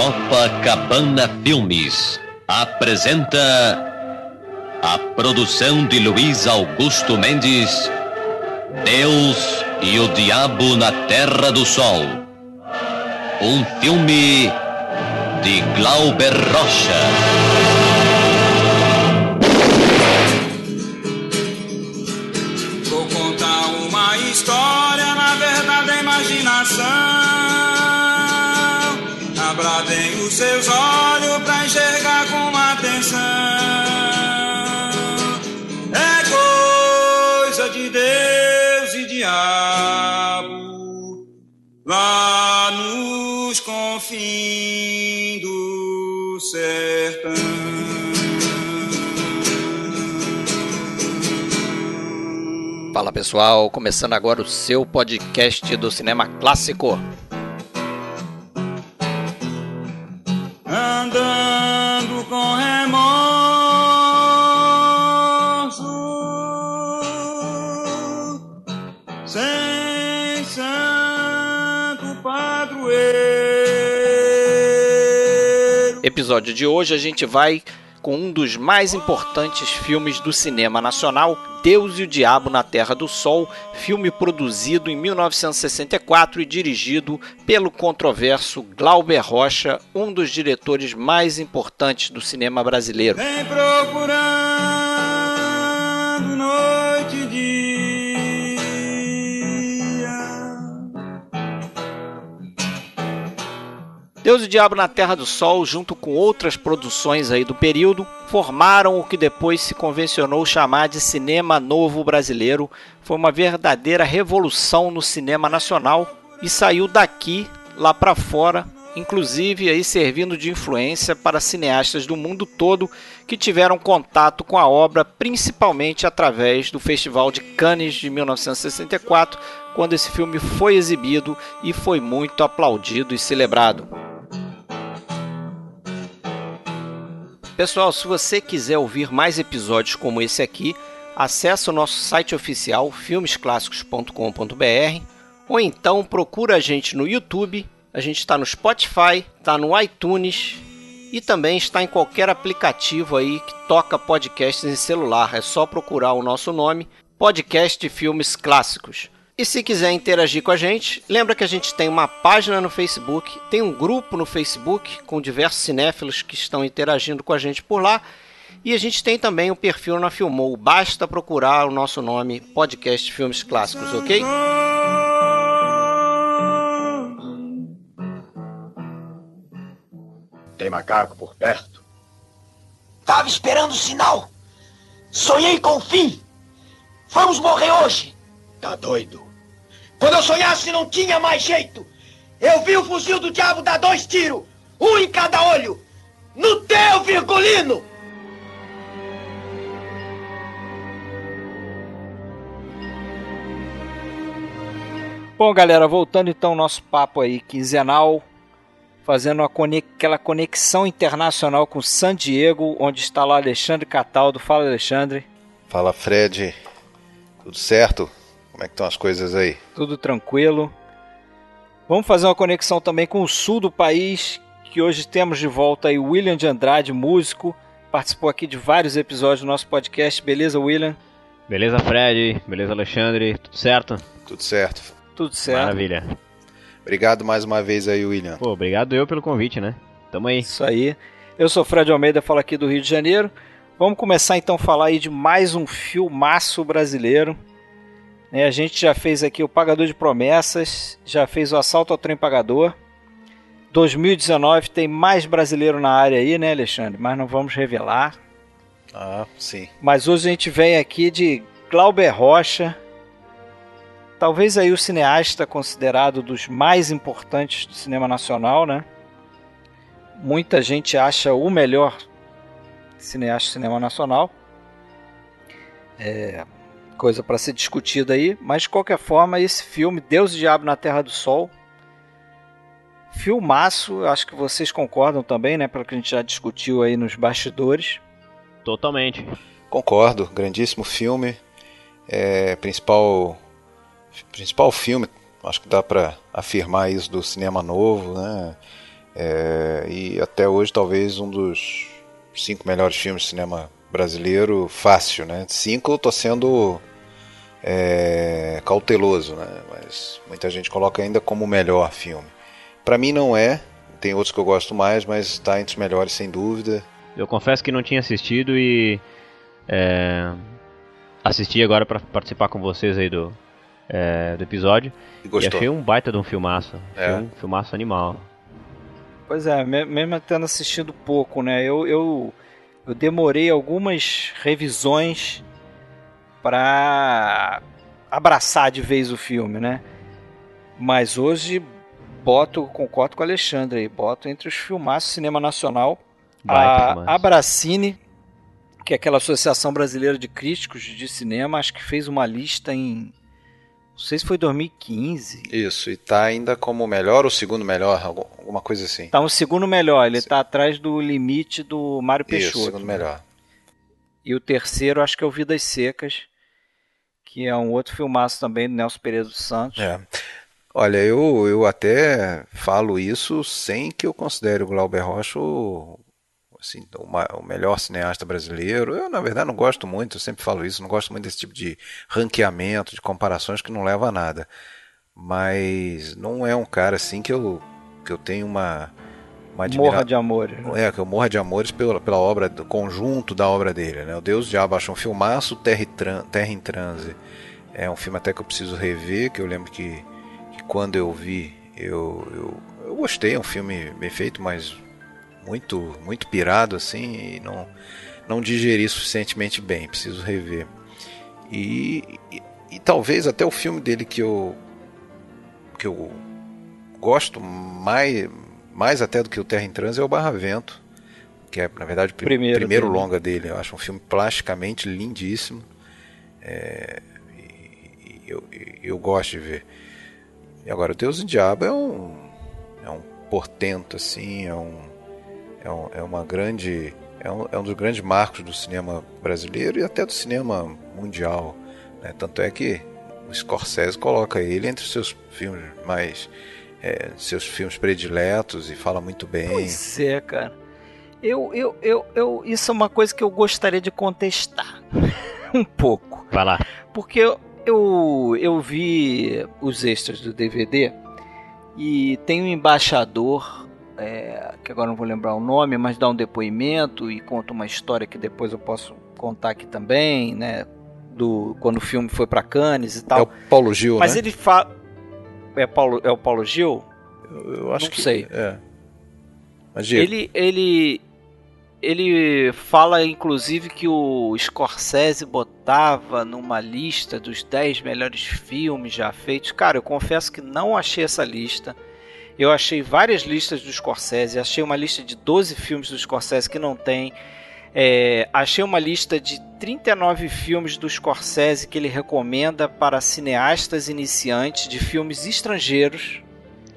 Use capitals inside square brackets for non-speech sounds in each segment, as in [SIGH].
Copacabana Filmes apresenta a produção de Luiz Augusto Mendes, Deus e o Diabo na Terra do Sol. Um filme de Glauber Rocha. Sertão. Fala pessoal, começando agora o seu podcast do cinema clássico. Episódio de hoje a gente vai com um dos mais importantes filmes do cinema nacional, Deus e o Diabo na Terra do Sol, filme produzido em 1964 e dirigido pelo controverso Glauber Rocha, um dos diretores mais importantes do cinema brasileiro. Vem procurando Deus e o Diabo na Terra do Sol, junto com outras produções aí do período, formaram o que depois se convencionou chamar de cinema novo brasileiro. Foi uma verdadeira revolução no cinema nacional e saiu daqui lá para fora, inclusive aí servindo de influência para cineastas do mundo todo que tiveram contato com a obra principalmente através do Festival de Cannes de 1964, quando esse filme foi exibido e foi muito aplaudido e celebrado. Pessoal, se você quiser ouvir mais episódios como esse aqui, acesse o nosso site oficial filmesclassicos.com.br ou então procura a gente no YouTube, a gente está no Spotify, está no iTunes e também está em qualquer aplicativo aí que toca podcasts em celular. É só procurar o nosso nome, Podcast de Filmes Clássicos. E se quiser interagir com a gente, lembra que a gente tem uma página no Facebook, tem um grupo no Facebook com diversos cinéfilos que estão interagindo com a gente por lá. E a gente tem também um perfil na Filmou. Basta procurar o nosso nome, Podcast Filmes Clássicos, ok? Tem macaco por perto? Tava esperando o sinal. Sonhei com o fim. Vamos morrer hoje. Tá doido? Quando eu sonhasse não tinha mais jeito. Eu vi o fuzil do diabo dar dois tiros, um em cada olho. No teu, Virgulino! Bom, galera, voltando então ao nosso papo aí quinzenal, fazendo uma conex- aquela conexão internacional com San Diego, onde está lá Alexandre Cataldo. Fala, Alexandre. Fala Fred, tudo certo? Como é que estão as coisas aí? Tudo tranquilo. Vamos fazer uma conexão também com o sul do país, que hoje temos de volta aí o William de Andrade, músico, participou aqui de vários episódios do nosso podcast. Beleza, William? Beleza, Fred? Beleza, Alexandre? Tudo certo? Tudo certo. Tudo certo. Maravilha. Obrigado mais uma vez aí, William. Pô, obrigado eu pelo convite, né? Tamo aí. Isso aí. Eu sou Fred Almeida, falo aqui do Rio de Janeiro. Vamos começar então a falar aí de mais um filmaço brasileiro. Né, a gente já fez aqui o Pagador de Promessas, já fez o Assalto ao Trem Pagador. 2019 tem mais brasileiro na área aí, né, Alexandre? Mas não vamos revelar. Ah, sim. Mas hoje a gente vem aqui de Glauber Rocha, talvez aí o cineasta considerado dos mais importantes do cinema nacional, né? Muita gente acha o melhor cineasta do cinema nacional. É coisa para ser discutida aí, mas de qualquer forma, esse filme Deus e Diabo na Terra do Sol Filmaço, acho que vocês concordam também, né? Pelo que a gente já discutiu aí nos bastidores. Totalmente. Concordo, grandíssimo filme. É, principal, principal filme, acho que dá para afirmar isso do cinema novo, né? É, e até hoje talvez um dos cinco melhores filmes de cinema brasileiro fácil, né? Cinco eu tô sendo é, cauteloso, né? Mas muita gente coloca ainda como o melhor filme. Para mim não é, tem outros que eu gosto mais, mas está entre os melhores sem dúvida. Eu confesso que não tinha assistido e é, assisti agora para participar com vocês aí do, é, do episódio. E gostou? E achei um baita de um filmaço. É. Um filmaço animal. Pois é, me- mesmo tendo assistido pouco, né? Eu, eu, eu demorei algumas revisões para abraçar de vez o filme, né? Mas hoje boto, concordo com o Alexandre aí, boto entre os filmaços cinema nacional Baita a. Abracine, que é aquela Associação Brasileira de Críticos de Cinema, acho que fez uma lista em não sei se foi 2015. Isso, e tá ainda como o melhor ou segundo melhor, algu- alguma coisa assim. Tá o segundo melhor, ele tá atrás do limite do Mário Isso, Peixoto. segundo melhor. E o terceiro, acho que é o Vidas Secas, que é um outro filmaço também do Nelson Pereira dos Santos. É. Olha, eu, eu até falo isso sem que eu considere o Glauber Rocha o, assim, o, o melhor cineasta brasileiro. Eu, na verdade, não gosto muito, eu sempre falo isso, não gosto muito desse tipo de ranqueamento, de comparações que não leva a nada. Mas não é um cara assim que eu, que eu tenho uma, uma Morra admira- de amores. né? é, que eu morra de amores pela, pela obra, do conjunto da obra dele, né? O Deus Diabo acho um filmaço, Terra, Tran- Terra em Transe é um filme até que eu preciso rever, que eu lembro que, que quando eu vi, eu, eu, eu gostei, é um filme bem feito, mas muito muito pirado assim, e não, não digeri suficientemente bem, preciso rever. E, e, e talvez até o filme dele que eu que eu gosto mais, mais até do que o Terra em Transe é o Barra Vento, que é na verdade o pri- Primeiro primeiro dele. longa dele. Eu acho um filme plasticamente lindíssimo. É, e- e eu, e eu gosto de ver. E agora o Deus e o Diabo é um é um portento assim, é um é, um- é uma grande é um, é um dos grandes marcos do cinema brasileiro e até do cinema mundial. né? Tanto é que o Scorsese coloca ele entre os seus filmes mais é, seus filmes prediletos e fala muito bem. Pois é, cara. Eu, eu, eu, eu, isso é uma coisa que eu gostaria de contestar [LAUGHS] um pouco. Vai lá. Porque eu, eu, eu vi os extras do DVD e tem um embaixador, é, que agora não vou lembrar o nome, mas dá um depoimento e conta uma história que depois eu posso contar aqui também, né? Do, quando o filme foi para Cannes e É tal. o Paulo Gil, mas né? ele fala. É, Paulo, é o Paulo Gil? Eu, eu acho não que sei. É. Mas. Ele, ele, ele fala, inclusive, que o Scorsese botava numa lista dos 10 melhores filmes já feitos. Cara, eu confesso que não achei essa lista. Eu achei várias listas do Scorsese. Achei uma lista de 12 filmes do Scorsese que não tem. É, achei uma lista de 39 filmes do Scorsese que ele recomenda para cineastas iniciantes de filmes estrangeiros.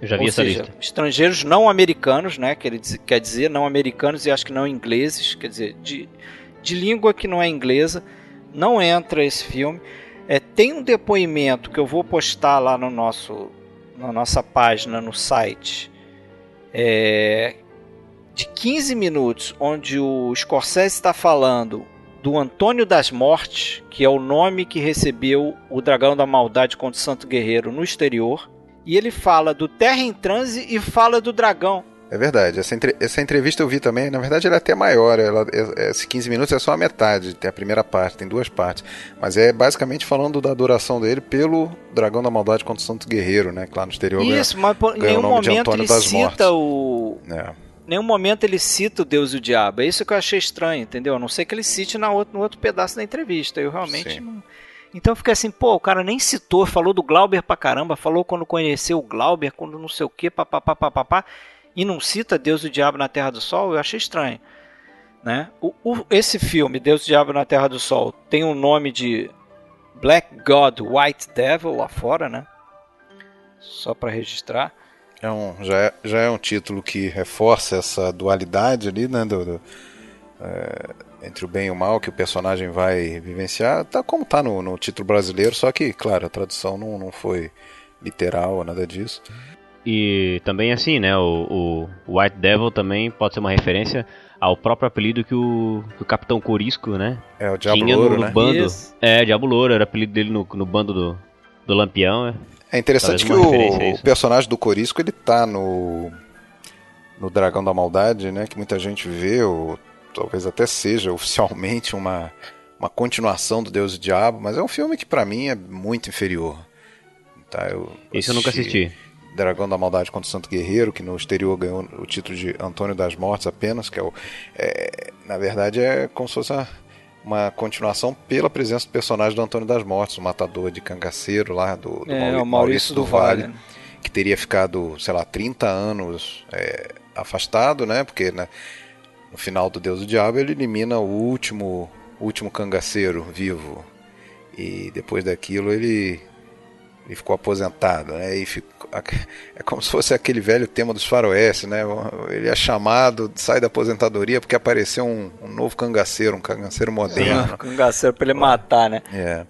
Eu já vi essa seja, lista. estrangeiros não americanos, né? Quer dizer, quer dizer, não americanos e acho que não ingleses, quer dizer, de, de língua que não é inglesa, não entra esse filme. É, tem um depoimento que eu vou postar lá no nosso, na nossa página no site, é, de 15 minutos, onde o Scorsese está falando do Antônio das Mortes, que é o nome que recebeu o Dragão da Maldade contra o Santo Guerreiro no exterior. E ele fala do Terra em Transe e fala do dragão. É verdade. Essa, entre- essa entrevista eu vi também. Na verdade, ela é até maior. Ela, é- esses 15 minutos é só a metade. Tem a primeira parte, tem duas partes. Mas é basicamente falando da adoração dele pelo Dragão da Maldade contra o Santo Guerreiro, né? Que lá no exterior ganha- Isso, mas pô, em nenhum momento ele cita o. É. Nenhum momento ele cita o Deus e o Diabo. É isso que eu achei estranho, entendeu? A não ser que ele cite na outro, no outro pedaço da entrevista. Eu realmente Sim. não. Então eu fiquei assim, pô, o cara nem citou, falou do Glauber pra caramba, falou quando conheceu o Glauber, quando não sei o que, papapá, papapá, e não cita Deus e o Diabo na Terra do Sol, eu achei estranho. Né? O, o- esse filme, Deus e o Diabo na Terra do Sol, tem o nome de Black God, White Devil lá fora, né? Só pra registrar. É um, já, é, já é um título que reforça essa dualidade ali, né? do- do, é, entre o bem e o mal que o personagem vai vivenciar, tá como tá no, no título brasileiro, só que, claro, a tradução não, não foi literal ou nada disso. E também assim, né? O, o White Devil também pode ser uma referência ao próprio apelido que o, que o Capitão Corisco, né? É, o Diabo tinha Louro, no, no né? bando. Isso. É, Diabo Louro, era o apelido dele no, no bando do, do Lampião, né? É interessante que Talvez a o, isso. o personagem do Corisco ele tá no no Dragão da Maldade, né? Que muita gente vê, ou talvez até seja [LAUGHS] oficialmente uma uma continuação do Deus e Diabo, mas é um filme que pra mim é muito inferior. Tá, eu Esse eu nunca assisti. Dragão da Maldade contra o Santo Guerreiro, que no exterior ganhou o título de Antônio das Mortes apenas, que é o. é, na verdade é como se fosse uma, uma continuação pela presença do personagem do Antônio das Mortes, o matador de cangaceiro lá do, do É, Mauri- o Maurício do Vale. que teria ficado, sei lá, 30 anos é, afastado, né? Porque né, no final do Deus do Diabo ele elimina o último, último cangaceiro vivo. E depois daquilo ele, ele ficou aposentado, né? E ficou- é como se fosse aquele velho tema dos faroeste, né? Ele é chamado, sai da aposentadoria porque apareceu um, um novo cangaceiro, um cangaceiro moderno. [LAUGHS] Cangaceiro pra ele matar, né? É.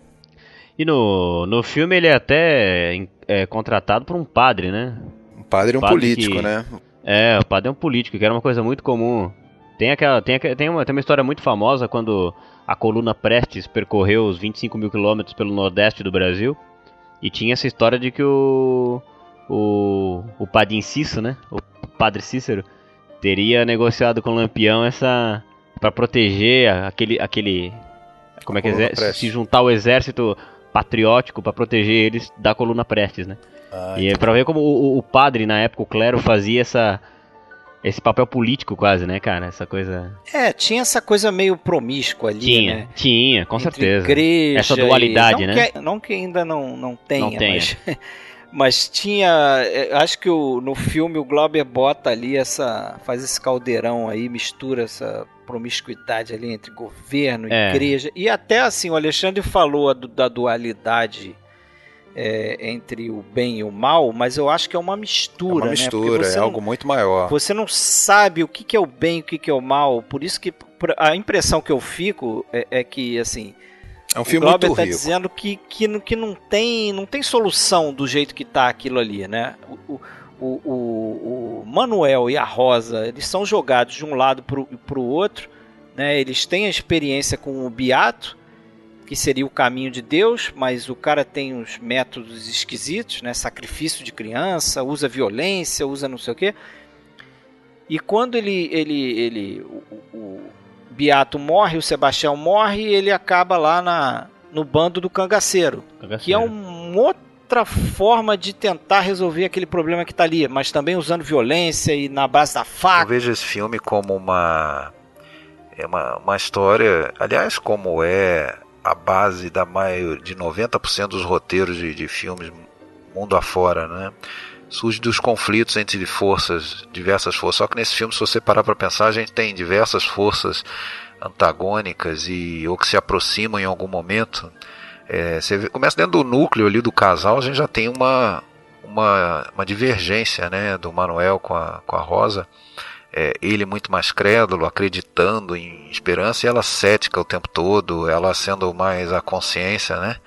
E no, no filme ele é até é, contratado por um padre, né? Um padre e um Padre político, que- né? É, o padre é um político, que era uma coisa muito comum. Tem aquela, tem, aquela- tem, uma, tem uma história muito famosa quando a coluna Prestes percorreu os 25 mil quilômetros pelo nordeste do Brasil. E tinha essa história de que o. O, o padre Inciso, né? O padre Cícero teria negociado com o Lampião essa. para proteger aquele. aquele como é que é? Se juntar ao exército patriótico para proteger eles da coluna Prestes, né? Ah, E é pra ver como o- o padre, na época, o clero, fazia essa, esse papel político quase, né, cara? Essa coisa. É, tinha essa coisa meio promíscua ali, Tinha, né? tinha, com Entre certeza. igreja Essa dualidade, e... não né? Que, não que ainda não, não tenha, Não tenha. Mas, [LAUGHS] mas tinha... é, Acho que o- no filme o Glauber bota ali essa... Faz esse caldeirão aí, mistura essa promiscuidade ali entre governo, É. igreja. E até assim, o Alexandre falou da dualidade é, entre o bem e o mal, mas eu acho que é uma É mistura, uma né? mistura, você é não- algo muito maior. você não sabe o que, que é o bem e o que, que é o mal. Por isso que a impressão que eu fico é, é que, assim, É um o filme Glauber muito tá rico. dizendo que, que, não- que não, tem, não tem solução do jeito que tá aquilo ali, né? O, o, o, o Manuel e a Rosa, eles são jogados de um lado pro, pro outro, né? Eles têm a experiência com o Beato, que seria o caminho de Deus, mas o cara tem uns métodos esquisitos, né? Sacrifício de criança, usa violência, usa não sei o quê. E quando ele, ele, ele o, o- Beato morre, o Sebastião morre, e ele acaba lá na, no bando do cangaceiro, que é uma outra forma de tentar resolver aquele problema que tá ali, mas também usando violência e na base da Eu faca. vejo esse filme como uma é uma, uma história, aliás, como é a base da maior de 90% dos roteiros de, de filmes mundo afora, né? Surge dos conflitos entre forças, diversas forças. Só que nesse filme, se você parar para pensar, a gente tem diversas forças antagônicas e ou que se aproximam em algum momento. É, você vê- começa dentro do núcleo ali do casal, a gente já tem uma uma, uma divergência, né, do Manuel com a, com a Rosa é, ele muito mais crédulo, acreditando em esperança, e ela cética o tempo todo, ela sendo mais a consciência, né? É,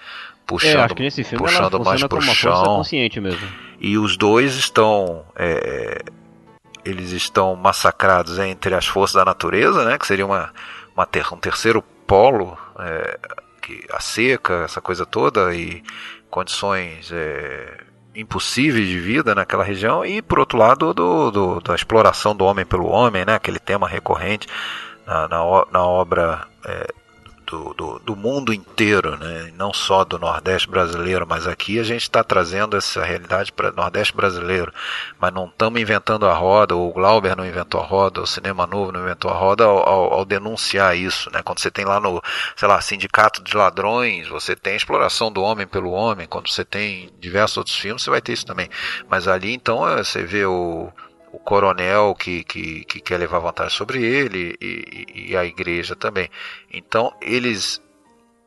Puxando, eu acho que nesse filme ela puxando mais pro chão. consciente mesmo. E os dois estão. é, eles estão massacrados entre as forças da natureza, né? Que seria uma, uma ter- um terceiro polo, é, que a seca, essa coisa toda, e condições é, impossíveis de vida naquela região, e por outro lado do, do- da exploração do homem pelo homem, né? Aquele tema recorrente na, na, na obra é, do, do, do mundo inteiro, né? não só do Nordeste brasileiro, mas aqui a gente está trazendo essa realidade para o Nordeste brasileiro, mas não estamos inventando a roda, o Glauber não inventou a roda, o Cinema Novo não inventou a roda ao, ao- ao denunciar isso. Né? Quando você tem lá no, sei lá, Sindicato de Ladrões, você tem a exploração do homem pelo homem, quando você tem diversos outros filmes, você vai ter isso também. Mas ali então eh, você vê o o coronel que, que, que quer levar vantagem sobre ele e, e- a igreja também. Então eles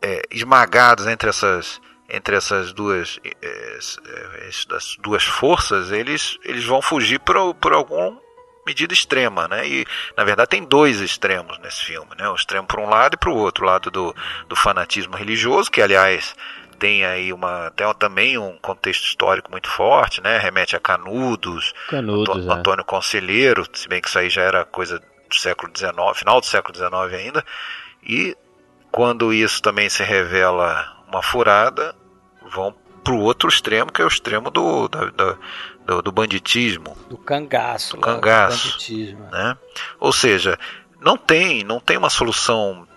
é, esmagados entre essas entre essas duas é, é, essas duas forças eles eles vão fugir por, por alguma medida extrema, né? E na verdade tem dois extremos nesse filme, né? O extremo para um lado e para o outro, o lado do, do fanatismo religioso, que aliás tem aí uma tem também um contexto histórico muito forte, né? Remete a Canudos, Canudos Antônio, é. Antônio Conselheiro, se bem que isso aí já era coisa do século XIX, final do século XIX ainda. E quando isso também se revela uma furada, vão para o outro extremo, que é o extremo do, da, do, do banditismo, Do cangaço. Do cangaço. banditismo. né? Ou seja, não tem, não tem uma solução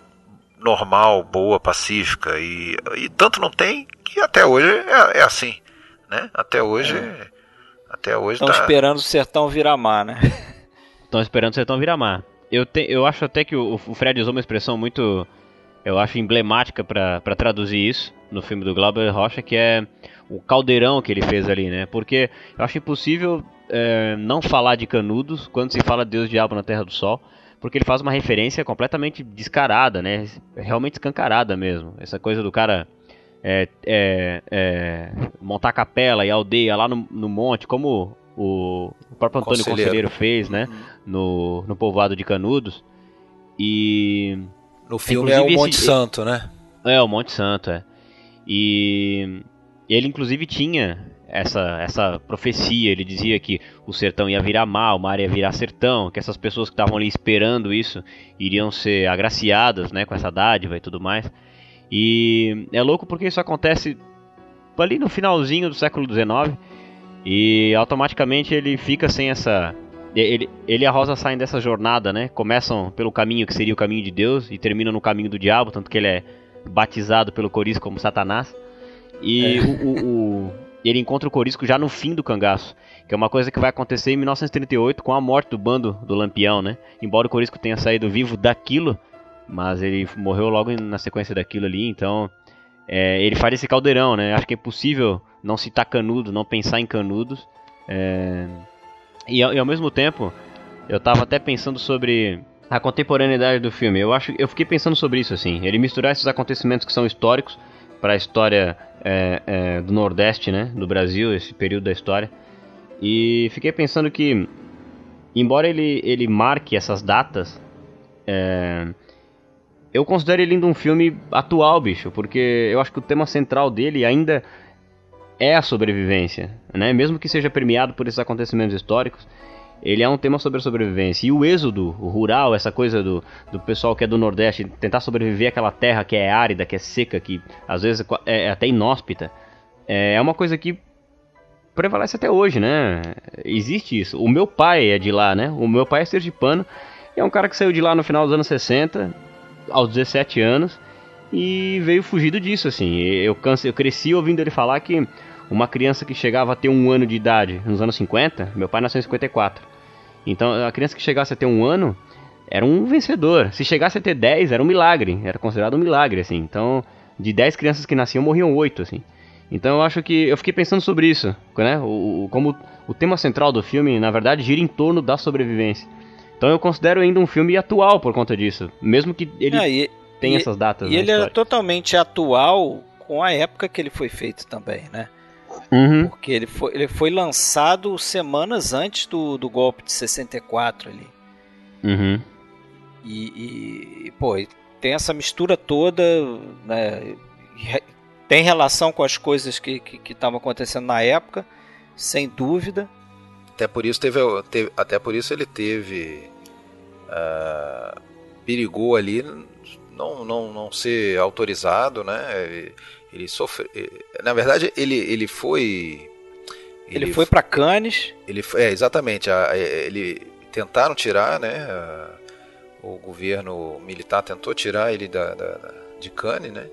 normal, boa, pacífica e, e tanto não tem que até hoje é, é assim, né? Até hoje, até hoje Estão tá- esperando o sertão virar mar, né? [LAUGHS] Estão esperando o sertão virar mar. Eu, te, eu acho até que o, o Fred usou uma expressão muito, eu acho, emblemática pra traduzir isso no filme do Glauber Rocha, que é o caldeirão que ele fez ali, né? Porque eu acho impossível é, não falar de Canudos quando se fala Deus Diabo na Terra do Sol, porque ele faz uma referência completamente descarada, né? Realmente escancarada mesmo. Essa coisa do cara é, é, é, montar capela e aldeia lá no, no monte, como o, o próprio Antônio Conselheiro. Conselheiro fez, né? No, no povoado de Canudos. E. no filme é o Monte esse- Santo, né? É, o Monte Santo, é. E ele inclusive tinha essa, essa profecia, ele dizia que o sertão ia virar mar, o mar ia virar sertão, que essas pessoas que estavam ali esperando isso iriam ser agraciadas, né, com essa dádiva e tudo mais. E é louco porque isso acontece ali no finalzinho do século XIX e automaticamente ele fica sem essa ele, ele e a Rosa saem dessa jornada, né? Começam pelo caminho que seria o caminho de Deus e terminam no caminho do diabo, tanto que ele é batizado pelo Corisco como Satanás. E o, o- o- ele encontra o Corisco já no fim do cangaço, que é uma coisa que vai acontecer em 1938 com a morte do bando do Lampião, né? Embora o Corisco tenha saído vivo daquilo, mas ele morreu logo na sequência daquilo ali, então é, ele faz esse caldeirão, né? Acho que é possível não citar Canudo, não pensar em Canudos. é, e, ao, e ao mesmo tempo, eu tava até pensando sobre a contemporaneidade do filme. Eu acho, eu fiquei pensando sobre isso assim. Ele misturar esses acontecimentos que são históricos para a história é, é, do Nordeste, né, do Brasil, esse período da história. E fiquei pensando que, embora ele ele marque essas datas, é, eu considero ele ainda um filme atual, bicho, porque eu acho que o tema central dele ainda é a sobrevivência, né? Mesmo que seja premiado por esses acontecimentos históricos, ele é um tema sobre a sobrevivência. E o êxodo o rural, essa coisa do, do pessoal que é do Nordeste, tentar sobreviver àquela terra que é árida, que é seca, que às vezes é até inóspita, é uma coisa que prevalece até hoje, né? Existe isso. O meu pai é de lá, né? O meu pai é sergipano, e é um cara que saiu de lá no final dos anos 60, aos 17 anos, e veio fugido disso, assim. Eu, canse, eu cresci ouvindo ele falar que uma criança que chegava a ter um ano de idade nos anos 50, meu pai nasceu em 54, então a criança que chegasse a ter um ano era um vencedor. Se chegasse a ter 10, era um milagre, era considerado um milagre, assim. Então, de 10 crianças que nasciam, morriam 8, assim. Então eu acho que eu fiquei pensando sobre isso, né? O, o- como o tema central do filme, na verdade, gira em torno da sobrevivência. Então eu considero ainda um filme atual por conta disso, mesmo que ele e tenha e- essas datas. e na ele é história. totalmente atual com a época que ele foi feito também, né? Uhum. Porque ele foi, ele foi lançado semanas antes do, do golpe de 64 ali. Uhum. E, e, pô, tem essa mistura toda, né? Tem relação com as coisas que estavam que, estavam acontecendo na época, sem dúvida. Até por isso teve, teve- até por isso ele teve ah, perigou ali não, não, não ser autorizado, né? Ele, ele sofre, na verdade ele, ele foi Ele, foi para Cannes, ele foi- é exatamente a- é, ele tentaram tirar, né? a- o governo militar tentou tirar ele da, da- da- de Cannes, né?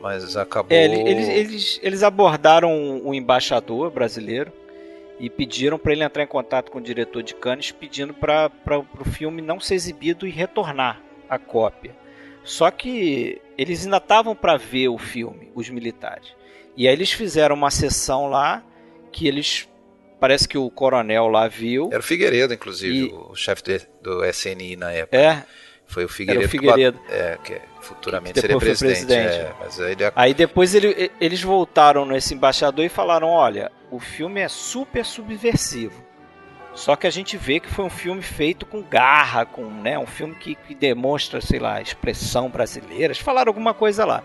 Mas acabou é, ele- eles, eles, eles abordaram o embaixador brasileiro e pediram para ele entrar em contato com o diretor de Cannes, pedindo para o filme não ser exibido e retornar a cópia. Só que eles ainda estavam para ver o filme, os militares. E aí eles fizeram uma sessão lá que eles. Parece que o coronel lá viu. Era o Figueiredo, inclusive, E- o chefe do, do SNI na época. É, Foi o Figueiredo, Era o Figueiredo. que, é, que futuramente Que seria presidente. presidente. é, mas aí ele Aí depois ele- eles voltaram nesse embaixador e falaram: olha, o filme é super subversivo. Só que a gente vê que foi um filme feito com garra, com né, um filme que, que demonstra, sei lá, expressão brasileira. Eles falaram alguma coisa lá.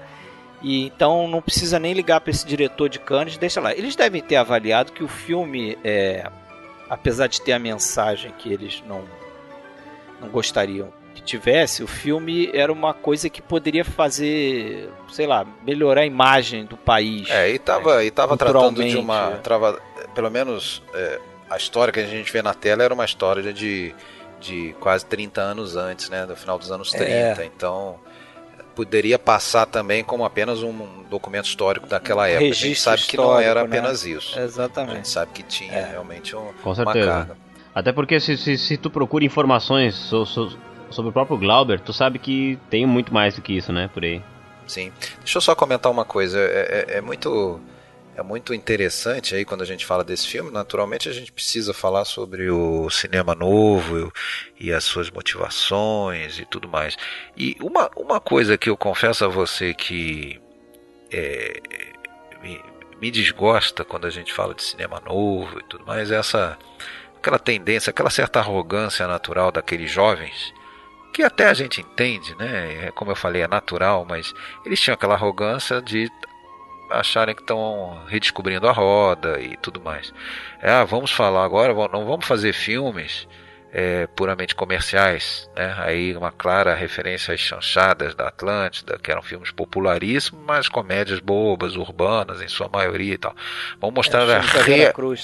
E então não precisa nem ligar para esse diretor de Cannes, deixa lá. Eles devem ter avaliado que o filme, é, apesar de ter a mensagem que eles não, não gostariam que tivesse, o filme era uma coisa que poderia fazer, sei lá, melhorar a imagem do país. É, e tava, né? e tava tratando de uma. é. Trava, pelo menos é, a história que a gente vê na tela era uma história de, de quase 30 anos antes, né? Do final dos anos 30. É. Então poderia passar também como apenas um documento histórico daquela época. A gente registro sabe que não era né? apenas isso. A gente Exatamente. sabe que tinha É. realmente um, Com uma certeza. carga. Até porque se, se, se tu procura informações so- so- sobre o próprio Glauber, tu sabe que tem muito mais do que isso, né, por aí. Sim. Deixa eu só comentar uma coisa. É, é- é muito é muito interessante aí quando a gente fala desse filme. Naturalmente a gente precisa falar sobre o cinema novo e as suas motivações e tudo mais. E uma, uma coisa que eu confesso a você que é, me, me desgosta quando a gente fala de cinema novo e tudo mais é essa aquela tendência, aquela certa arrogância natural daqueles jovens que até a gente entende, né? É, Como eu falei, é natural, mas eles tinham aquela arrogância de acharem que estão redescobrindo a roda e tudo mais. É, ah, vamos falar agora, não vamos fazer filmes é, puramente comerciais, né? Aí uma clara referência às chanchadas da Atlântida, que eram filmes popularíssimos, mas comédias bobas, urbanas em sua maioria e tal. Vamos mostrar É, a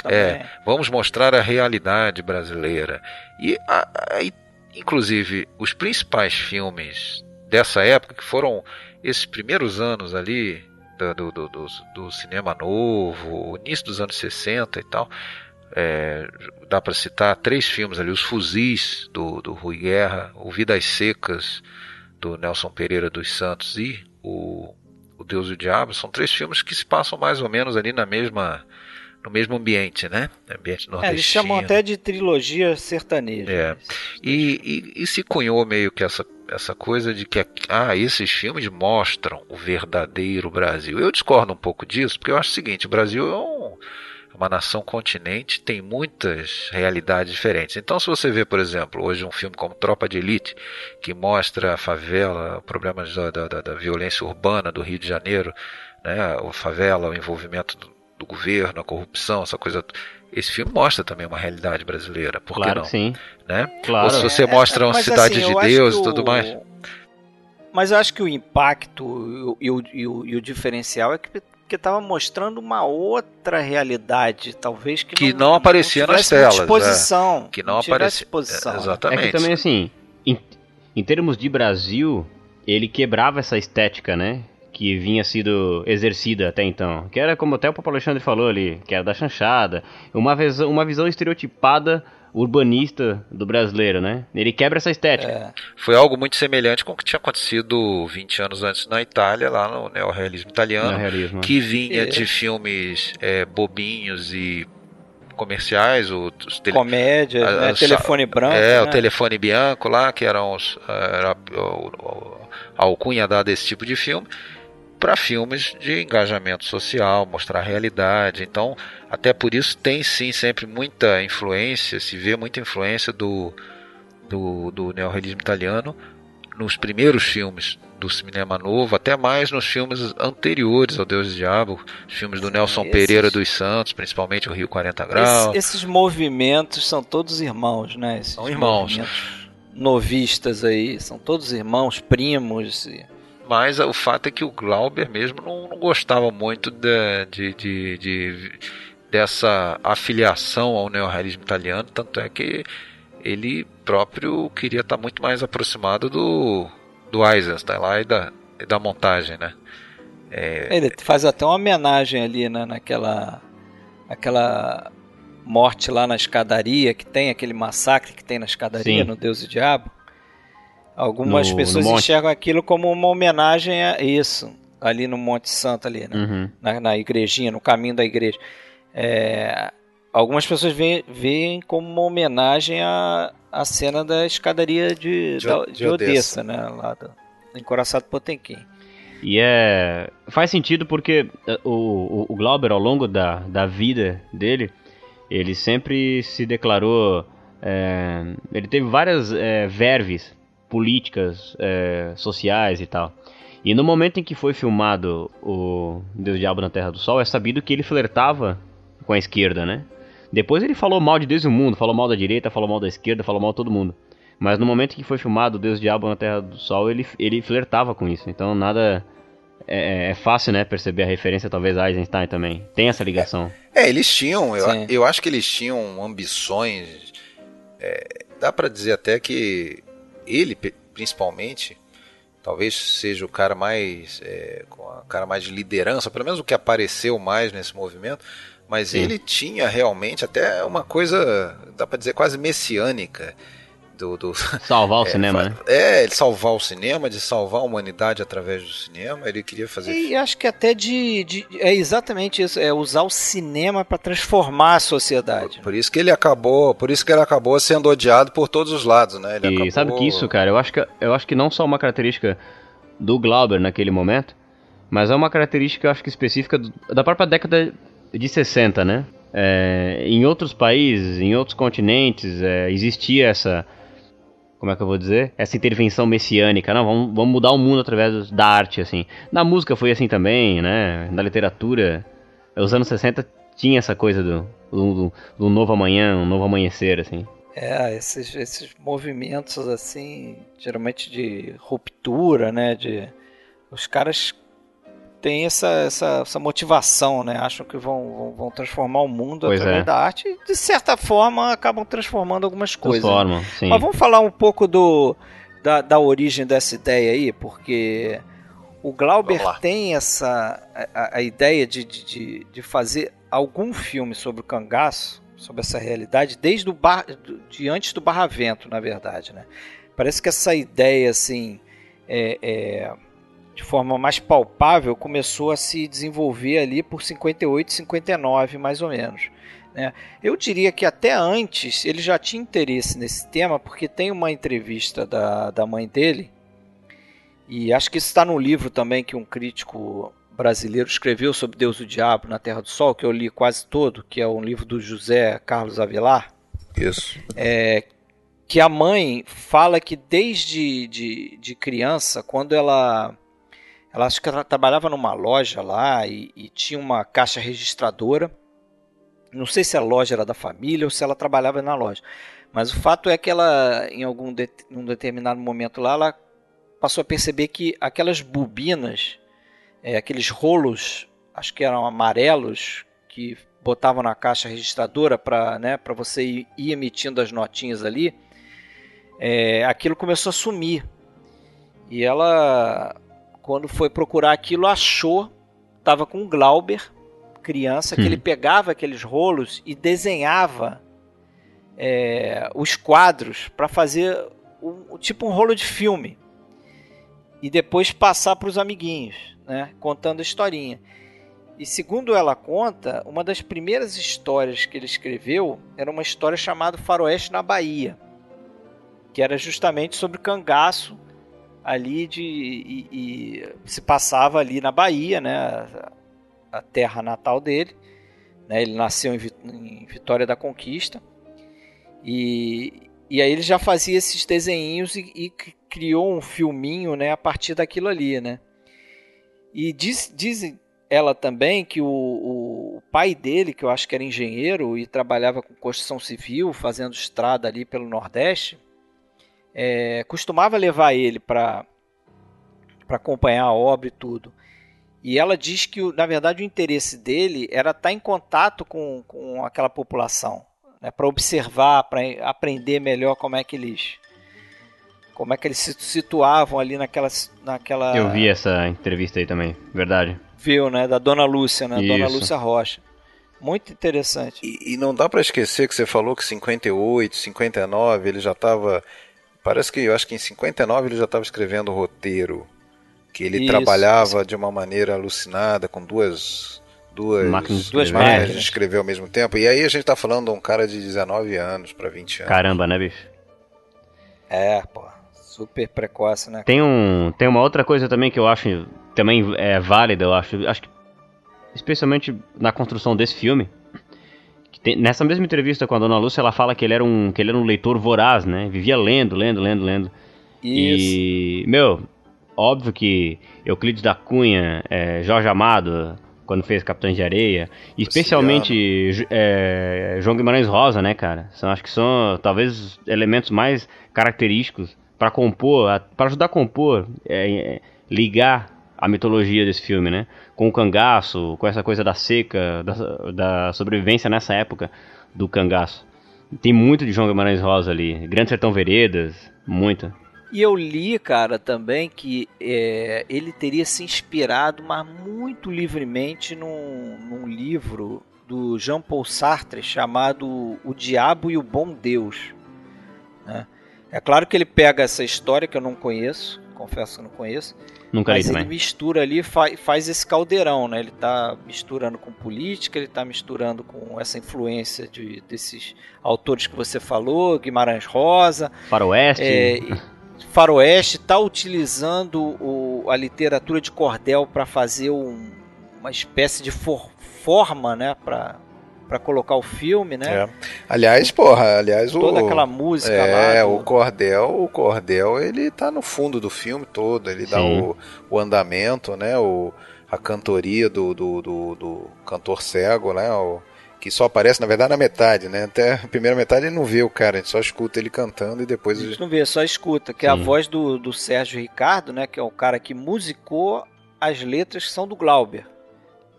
também. é, vamos mostrar a realidade brasileira. E aí, inclusive, os principais filmes dessa época, que foram esses primeiros anos ali do, do, do, do- cinema novo, início dos anos 60 e tal, é, dá para citar três filmes ali: Os Fuzis, do, do Rui Guerra, O Vidas Secas, do Nelson Pereira dos Santos e o, o Deus e o Diabo. São três filmes que se passam mais ou menos ali na mesma no mesmo ambiente, né? Ambiente É, nordestino. eles chamam até de trilogia sertaneja. É. E, e, e se cunhou meio que essa, essa coisa de que ah, esses filmes mostram o verdadeiro Brasil. Eu discordo um pouco disso, porque eu acho o seguinte: o Brasil é um- é uma nação continente, tem muitas realidades diferentes. Então, se você vê, por exemplo, hoje um filme como Tropa de Elite, que mostra a favela, problemas da, da, da- violência urbana do Rio de Janeiro, né, a favela, o envolvimento do, governo, a corrupção, essa coisa. Esse filme mostra também uma realidade brasileira, por que claro não? que sim. Né? Claro. Ou se você mostra uma Mas, cidade assim, de eu acho Deus que e tudo o- mais. Mas eu acho que o impacto e o, e o- e o diferencial é que que estava mostrando uma outra realidade, talvez que, Que não aparecia nas tivesse muita telas, é. exposição, Que não tivesse aparecia. exposição. É, É exatamente. que também, assim, em, em termos de Brasil, ele quebrava essa estética, né? Que vinha sido exercida até então. Que era, como até o Papo Alexandre falou ali, que era da chanchada. Uma visão, uma visão estereotipada urbanista do brasileiro, né? Ele quebra essa estética. É. Foi algo muito semelhante com o que tinha acontecido 20 anos antes na Itália, lá no neorrealismo italiano, no realismo. que vinha É. de filmes é, bobinhos e comerciais, os tele- Comédia, a- né? a- telefone branco. É, né? o telefone bianco lá, que eram os, era o- o- a alcunha dada a esse tipo de filme, para filmes de engajamento social, mostrar a realidade. Então, até por isso tem sim sempre muita influência, se vê muita influência do, do, do neorrealismo italiano nos primeiros filmes do cinema novo, até mais nos filmes anteriores ao Deus e Diabo, os filmes do Nelson esses- Pereira dos Santos, principalmente o Rio 40 Graus. Esse- esses movimentos são todos irmãos, né? Esses São irmãos. Novistas aí, são todos irmãos, primos. e- Mas o fato é que o Glauber mesmo não, não gostava muito da- de, de- de- dessa afiliação ao neorrealismo italiano, tanto é que ele próprio queria estar muito mais aproximado do, do Eisenstein lá e da, e da montagem, né? É, Ele faz até uma homenagem ali né, naquela aquela morte lá na escadaria que tem, aquele massacre que tem na escadaria Sim. no Deus e Diabo. Algumas No- pessoas no enxergam aquilo como uma homenagem a isso, ali no Monte Santo ali, né? Uhum. na, na igrejinha, no caminho da igreja. É, algumas pessoas veem, veem como uma homenagem à, à cena da escadaria de, De- da- de de Odessa, né? Lá do, do Encoraçado Potemkin. E é. Faz sentido porque eh, o, o, o Glauber, ao longo da, da vida dele, ele sempre se declarou. eh, ele teve várias eh, verves políticas, eh, sociais e tal. E no momento em que foi filmado o Deus Diabo na Terra do Sol, é sabido que ele flertava com a esquerda, né? Depois ele falou mal de Deus e o mundo, falou mal da direita, falou mal da esquerda, falou mal de todo mundo. Mas no momento em que foi filmado Deus Diabo na Terra do Sol, ele, ele flertava com isso. Então nada. É, é fácil, né, perceber a referência, talvez, a Eisenstein também. Tem essa ligação. É, eles tinham, eu, Sim. eu acho que eles tinham ambições. é, dá pra dizer até que ele, principalmente, talvez seja o cara mais. é, com a cara mais de liderança, pelo menos o que apareceu mais nesse movimento. Mas Sim. ele tinha realmente até uma coisa, dá pra dizer, quase messiânica. Do, do, [LAUGHS] Salvar o é, cinema, né? É, ele salvar o cinema, de salvar a humanidade através do cinema. Ele queria fazer. E acho que até de, de- É exatamente isso, é usar o cinema para transformar a sociedade. Por isso que ele acabou, por isso que ele acabou sendo odiado por todos os lados, né? Ele E acabou- sabe que isso, cara, eu acho que, eu acho que não só uma característica do Glauber naquele momento, mas é uma característica, eu acho que específica do- da própria década de 60, né? É, em outros países, em outros continentes, é, existia essa. Como é que eu vou dizer? Essa intervenção messiânica. Não, vamos, vamos mudar o mundo através da arte, assim. Na música foi assim também, né? Na literatura. Os anos 60 tinha essa coisa do, do, do- novo amanhã, um novo amanhecer, assim. É, esses, esses movimentos assim, geralmente de ruptura, né? De os caras têm essa, essa, essa motivação, né? Acham que vão, vão, vão transformar o mundo Pois através é. da arte e de certa forma acabam transformando algumas coisas. né? Transformam, sim. Mas vamos falar um pouco do da, da origem dessa ideia aí, porque o Glauber tem essa a, a ideia de, de- de, fazer algum filme sobre o cangaço, sobre essa realidade, desde o bar, do- de antes do Barravento, na verdade, né? Parece que essa ideia assim é, é, de forma mais palpável começou a se desenvolver ali por 58, 59 mais ou menos. né? Eu diria que até antes ele já tinha interesse nesse tema, porque tem uma entrevista da, da mãe dele, e acho que isso está no livro também que um crítico brasileiro escreveu sobre Deus e o Diabo na Terra do Sol, que eu li quase todo, que é um livro do José Carlos Avilar Isso. que a mãe fala que desde de, de criança, quando ela. Ela acho que ela trabalhava numa loja lá e, e tinha uma caixa registradora. Não sei se a loja era da família ou se ela trabalhava na loja. Mas o fato é que ela, em algum de, determinado momento lá, ela passou a perceber que aquelas bobinas, é, aqueles rolos, acho que eram amarelos, que botavam na caixa registradora para né, você ir, ir emitindo as notinhas ali, é, aquilo começou a sumir. E ela, quando foi procurar aquilo, achou, estava com o Glauber, criança, que Hum. ele pegava aqueles rolos e desenhava é, os quadros para fazer um, tipo um rolo de filme e depois passar para os amiguinhos, né, contando a historinha. E segundo ela conta, uma das primeiras histórias que ele escreveu era uma história chamada Faroeste na Bahia, que era justamente sobre cangaço ali de e, e se passava ali na Bahia, né, a, a terra natal dele. Né, ele nasceu em, em Vitória da Conquista e, e aí ele já fazia esses desenhinhos e, e criou um filminho, né, a partir daquilo ali, né. E diz, diz ela também que o, o pai dele, que eu acho que era engenheiro e trabalhava com construção civil, fazendo estrada ali pelo Nordeste, é, costumava levar ele para para acompanhar a obra e tudo. E ela diz que, na verdade, o interesse dele era estar em contato com, com aquela população, né, para observar, para aprender melhor como é que eles como é que eles se situavam ali naquela naquela Eu vi essa entrevista aí também, verdade. viu, né, da Dona Lúcia, né, Dona Isso. Lúcia Rocha. Muito interessante. E, e não dá pra esquecer que você falou que 58, 59 ele já tava. Parece que eu acho que em 59 ele já estava escrevendo o roteiro. Que ele Isso, trabalhava de uma maneira alucinada, com duas. Duas, Máquinas de Duas máquinas. de escrever ao mesmo tempo. E aí a gente tá falando de um cara de 19 anos para 20 anos. Caramba, né, bicho? É, pô, super precoce, né? Tem, um, tem uma outra coisa também que eu acho também é válida, eu acho. Acho que especialmente na construção desse filme. Tem- nessa mesma entrevista com a Dona Lúcia, ela fala que ele era um, que ele era um leitor voraz, né? Vivia lendo, lendo, lendo, lendo. Isso. E, meu, óbvio que Euclides da Cunha, é, Jorge Amado, quando fez Capitães de Areia, especialmente é, João Guimarães Rosa, né, cara? São, acho que são talvez elementos mais característicos para compor, para ajudar a compor, é, é, ligar a mitologia desse filme, né? Com o cangaço, com essa coisa da seca, da, da sobrevivência nessa época do cangaço. Tem muito de João Guimarães Rosa ali. Grande Sertão Veredas, muito. E eu li, cara, também que é, ele teria se inspirado, mas muito livremente, num, num livro do Jean-Paul Sartre chamado O Diabo e o Bom Deus. Né? É claro que ele pega essa história que eu não conheço, confesso que não conheço, Nunca mas li ele também. mistura ali, faz, faz esse caldeirão, né? Ele está misturando com política, ele está misturando com essa influência de, desses autores que você falou, Guimarães Rosa, Faroeste. é, Faroeste está utilizando o- a literatura de cordel para fazer um- uma espécie de for- forma, né, para para colocar o filme, né? É. Aliás, porra, aliás, Toda o, aquela música é, lá. do- o cordel, o cordel, ele tá no fundo do filme todo, ele dá Sim. o, o andamento, né, o, a cantoria do, do, do, do cantor cego, né, o, que só aparece, na verdade, na metade, né, até a primeira metade ele não vê o cara, a gente só escuta ele cantando e depois... A gente não vê, só escuta, que é a voz do, do Sérgio Ricardo, né, que é o cara que musicou as letras que são do Glauber.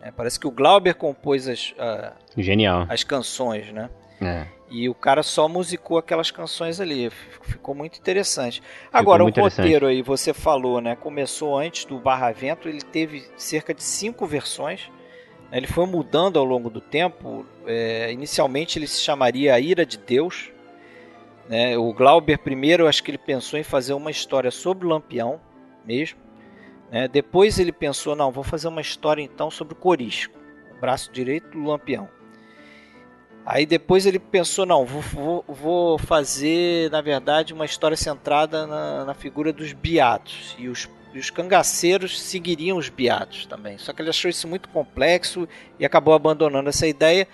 É, parece que o Glauber compôs as, a- Genial. as canções, né? É. E o cara só musicou aquelas canções ali. Ficou muito interessante. Agora, muito o interessante. roteiro aí, você falou, né? Começou antes do Barra Vento, ele teve cerca de cinco versões. né, Ele foi mudando ao longo do tempo. É, inicialmente ele se chamaria A Ira de Deus. né, O Glauber primeiro, acho que ele pensou em fazer uma história sobre o Lampião mesmo. Né, Depois ele pensou, não, vou fazer uma história então sobre o Corisco, o braço direito do Lampião. Aí depois ele pensou, não, vou, vou, vou fazer, na verdade, uma história centrada na, na figura dos beatos. E os, e os cangaceiros seguiriam os beatos também. Só que ele achou isso muito complexo e acabou abandonando essa ideia.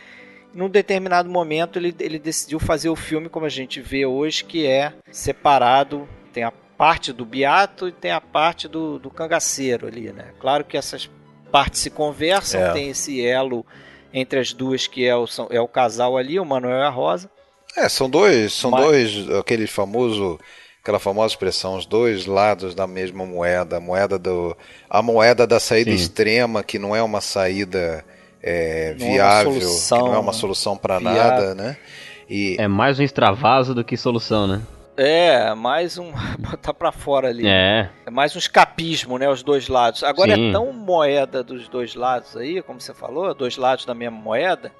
Num determinado momento ele, ele decidiu fazer o filme como a gente vê hoje, que é separado, tem a parte do beato e tem a parte do, do cangaceiro ali, né? Claro que essas partes se conversam, É. tem esse elo entre as duas que é o, são- é o casal ali, o Manuel e a Rosa. É, são dois, são Mas- dois, aquele famoso, aquela famosa expressão, os dois lados da mesma moeda, a moeda do, a moeda da saída Sim. extrema, que não é uma saída é, Não é uma viável, solução, que não é uma solução para nada, né? E É mais um extravaso do que solução, né? É, mais um [LAUGHS] botar pra fora ali. É. É mais um escapismo, né? Os dois lados. Agora Sim. é tão moeda dos dois lados aí, como você falou, dois lados da mesma moeda,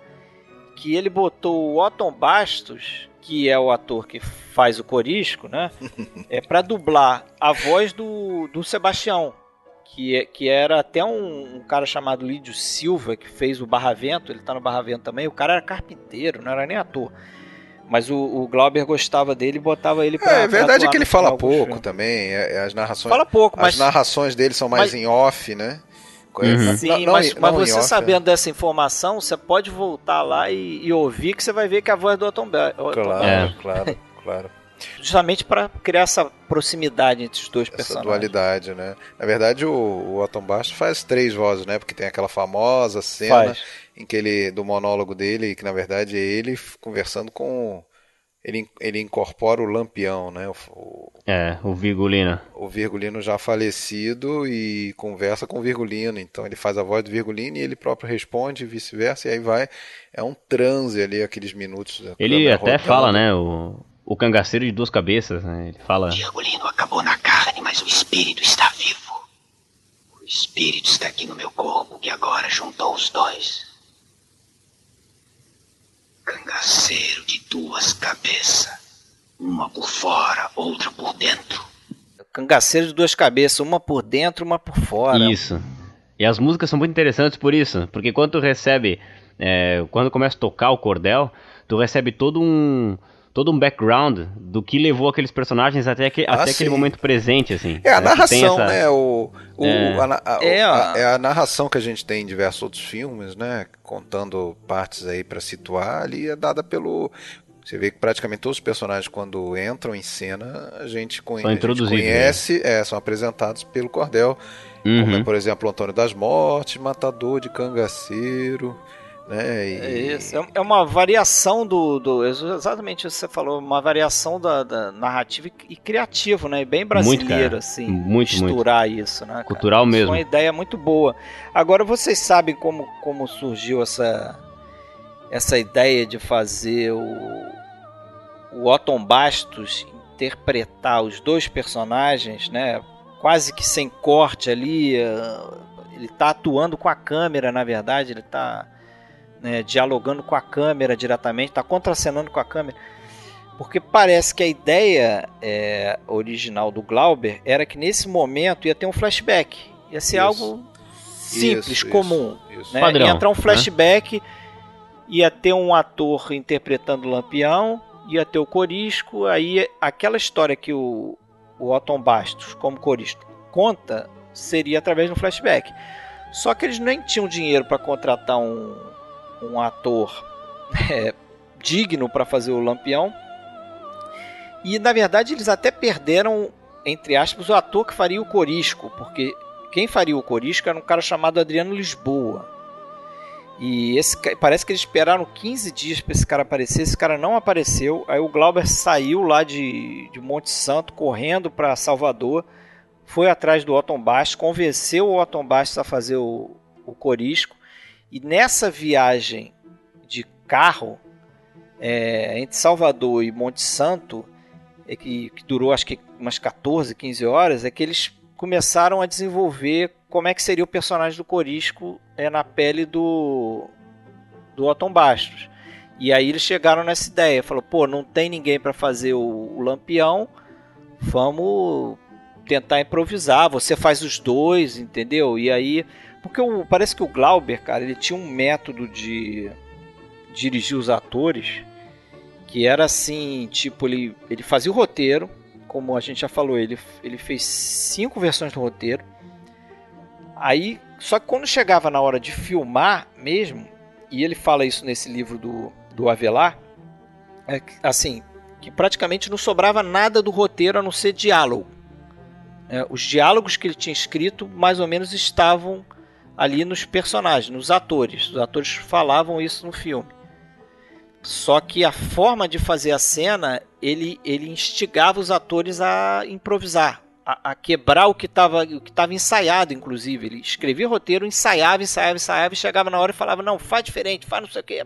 que ele botou o Otton Bastos, que é o ator que faz o Corisco, né? [LAUGHS] é para dublar a voz do, do Sebastião, que, é- que era até um, um cara chamado Lídio Silva, que fez o Barravento, ele tá no Barravento também. O cara era carpinteiro, não era nem ator. Mas o, o Glauber gostava dele e botava ele pra. é, é pra verdade atuar que ele fala pouco filmes. também, é- é as narrações, Fala pouco, as mas narrações dele são mais mas- em off, né? Uhum. Sim, Não- não mas, não você off, sabendo dessa informação, você pode voltar lá e, e ouvir que você vai ver que é a voz do Otton Be- Otton Claro, É. claro, claro. [LAUGHS] Justamente para criar essa proximidade entre os dois Essa personagens. dualidade, né? Na verdade, o, o Otton Bastos faz três vozes, né? Porque tem aquela famosa cena Faz. Em que ele do monólogo dele, que na verdade é ele conversando com ele, ele incorpora o Lampião, né? O, o, É, o Virgulina. o Virgulino já falecido e conversa com o Virgulino. Então ele faz a voz do Virgulino e ele próprio responde e vice-versa. E aí vai. É um transe ali, aqueles minutos. da Ele até fala, né? O, o cangaceiro de duas cabeças, né? Ele fala. Virgulino acabou na carne, mas o espírito está vivo. O espírito está aqui no meu corpo, que agora juntou os dois. Cangaceiro de duas cabeças. Uma por fora, outra por dentro. Cangaceiro de duas cabeças, uma por dentro, uma por fora. Isso. E as músicas são muito interessantes por isso, porque quando tu recebe, é, quando começa a tocar o cordel, tu recebe todo um todo um background do que levou aqueles personagens até, que, Ah, até sim. aquele momento presente, assim. É a né? Narração, essa- né? O, o- É. a, a- É, a- é a narração que a gente tem em diversos outros filmes, né? Contando partes aí pra situar, ali é dada pelo. Você vê que praticamente todos os personagens, quando entram em cena, a gente, conhe São a gente introduzidos, conhece, é, são apresentados pelo Cordel. Uhum. Como é, por exemplo, o Antônio das Mortes, Matador de Cangaceiro. Né? E- É isso. É- É uma variação do, do. Exatamente isso que você falou, uma variação da, da narrativa e, criativo, né? E Bem brasileiro, cara. assim. Muito, misturar isso, né? cara? Cultural Isso mesmo. É uma ideia muito boa. Agora vocês sabem como, como surgiu essa, essa ideia de fazer o, o Otton Bastos interpretar os dois personagens, né? Quase que sem corte ali. eh, Ele tá atuando com a câmera, na verdade, ele tá né, dialogando com a câmera diretamente, tá contracenando com a câmera. Porque parece que a ideia é, original do Glauber era que nesse momento ia ter um flashback. Ia ser Isso. algo simples, Isso, comum. isso. Né? Padrão, ia entrar um né? flashback, ia ter um ator interpretando o Lampião, ia ter o Corisco, aí aquela história que o, o Otton Bastos, como Corisco, conta, seria através de um flashback. Só que eles nem tinham dinheiro para contratar um, um ator [LAUGHS] é, digno para fazer o Lampião. E na verdade eles até perderam, entre aspas, o ator que faria o Corisco, porque quem faria o Corisco era um cara chamado Adriano Lisboa. E esse parece que eles esperaram 15 dias para esse cara aparecer. Esse cara não apareceu. Aí o Glauber saiu lá de, de Monte Santo, correndo para Salvador, foi atrás do Otton Bastos, convenceu o Otton Bastos a fazer o, o Corisco. E nessa viagem de carro é, entre Salvador e Monte Santo, é que, que durou acho que umas 14, 15 horas, é que eles começaram a desenvolver como é que seria o personagem do Corisco é, na pele do, do Otton Bastos. E aí eles chegaram nessa ideia, falou, pô, não tem ninguém para fazer o, o Lampião, vamos tentar improvisar, você faz os dois, entendeu? E aí, porque o, parece que o Glauber, cara, ele tinha um método de dirigir os atores que era assim, tipo, ele, ele fazia o roteiro, como a gente já falou, ele, ele fez cinco versões do roteiro. Aí, só que quando chegava na hora de filmar mesmo, e ele fala isso nesse livro do, do Avelar, é assim, que praticamente não sobrava nada do roteiro a não ser diálogo. É, os diálogos que ele tinha escrito mais ou menos estavam ali nos personagens, nos atores. Os atores falavam isso no filme. Só que a forma de fazer a cena, ele, ele instigava os atores a improvisar, a, a quebrar o que estava que estava ensaiado, inclusive. Ele escrevia o roteiro, ensaiava, ensaiava, ensaiava, e chegava na hora e falava, não, faz diferente, faz não sei o que.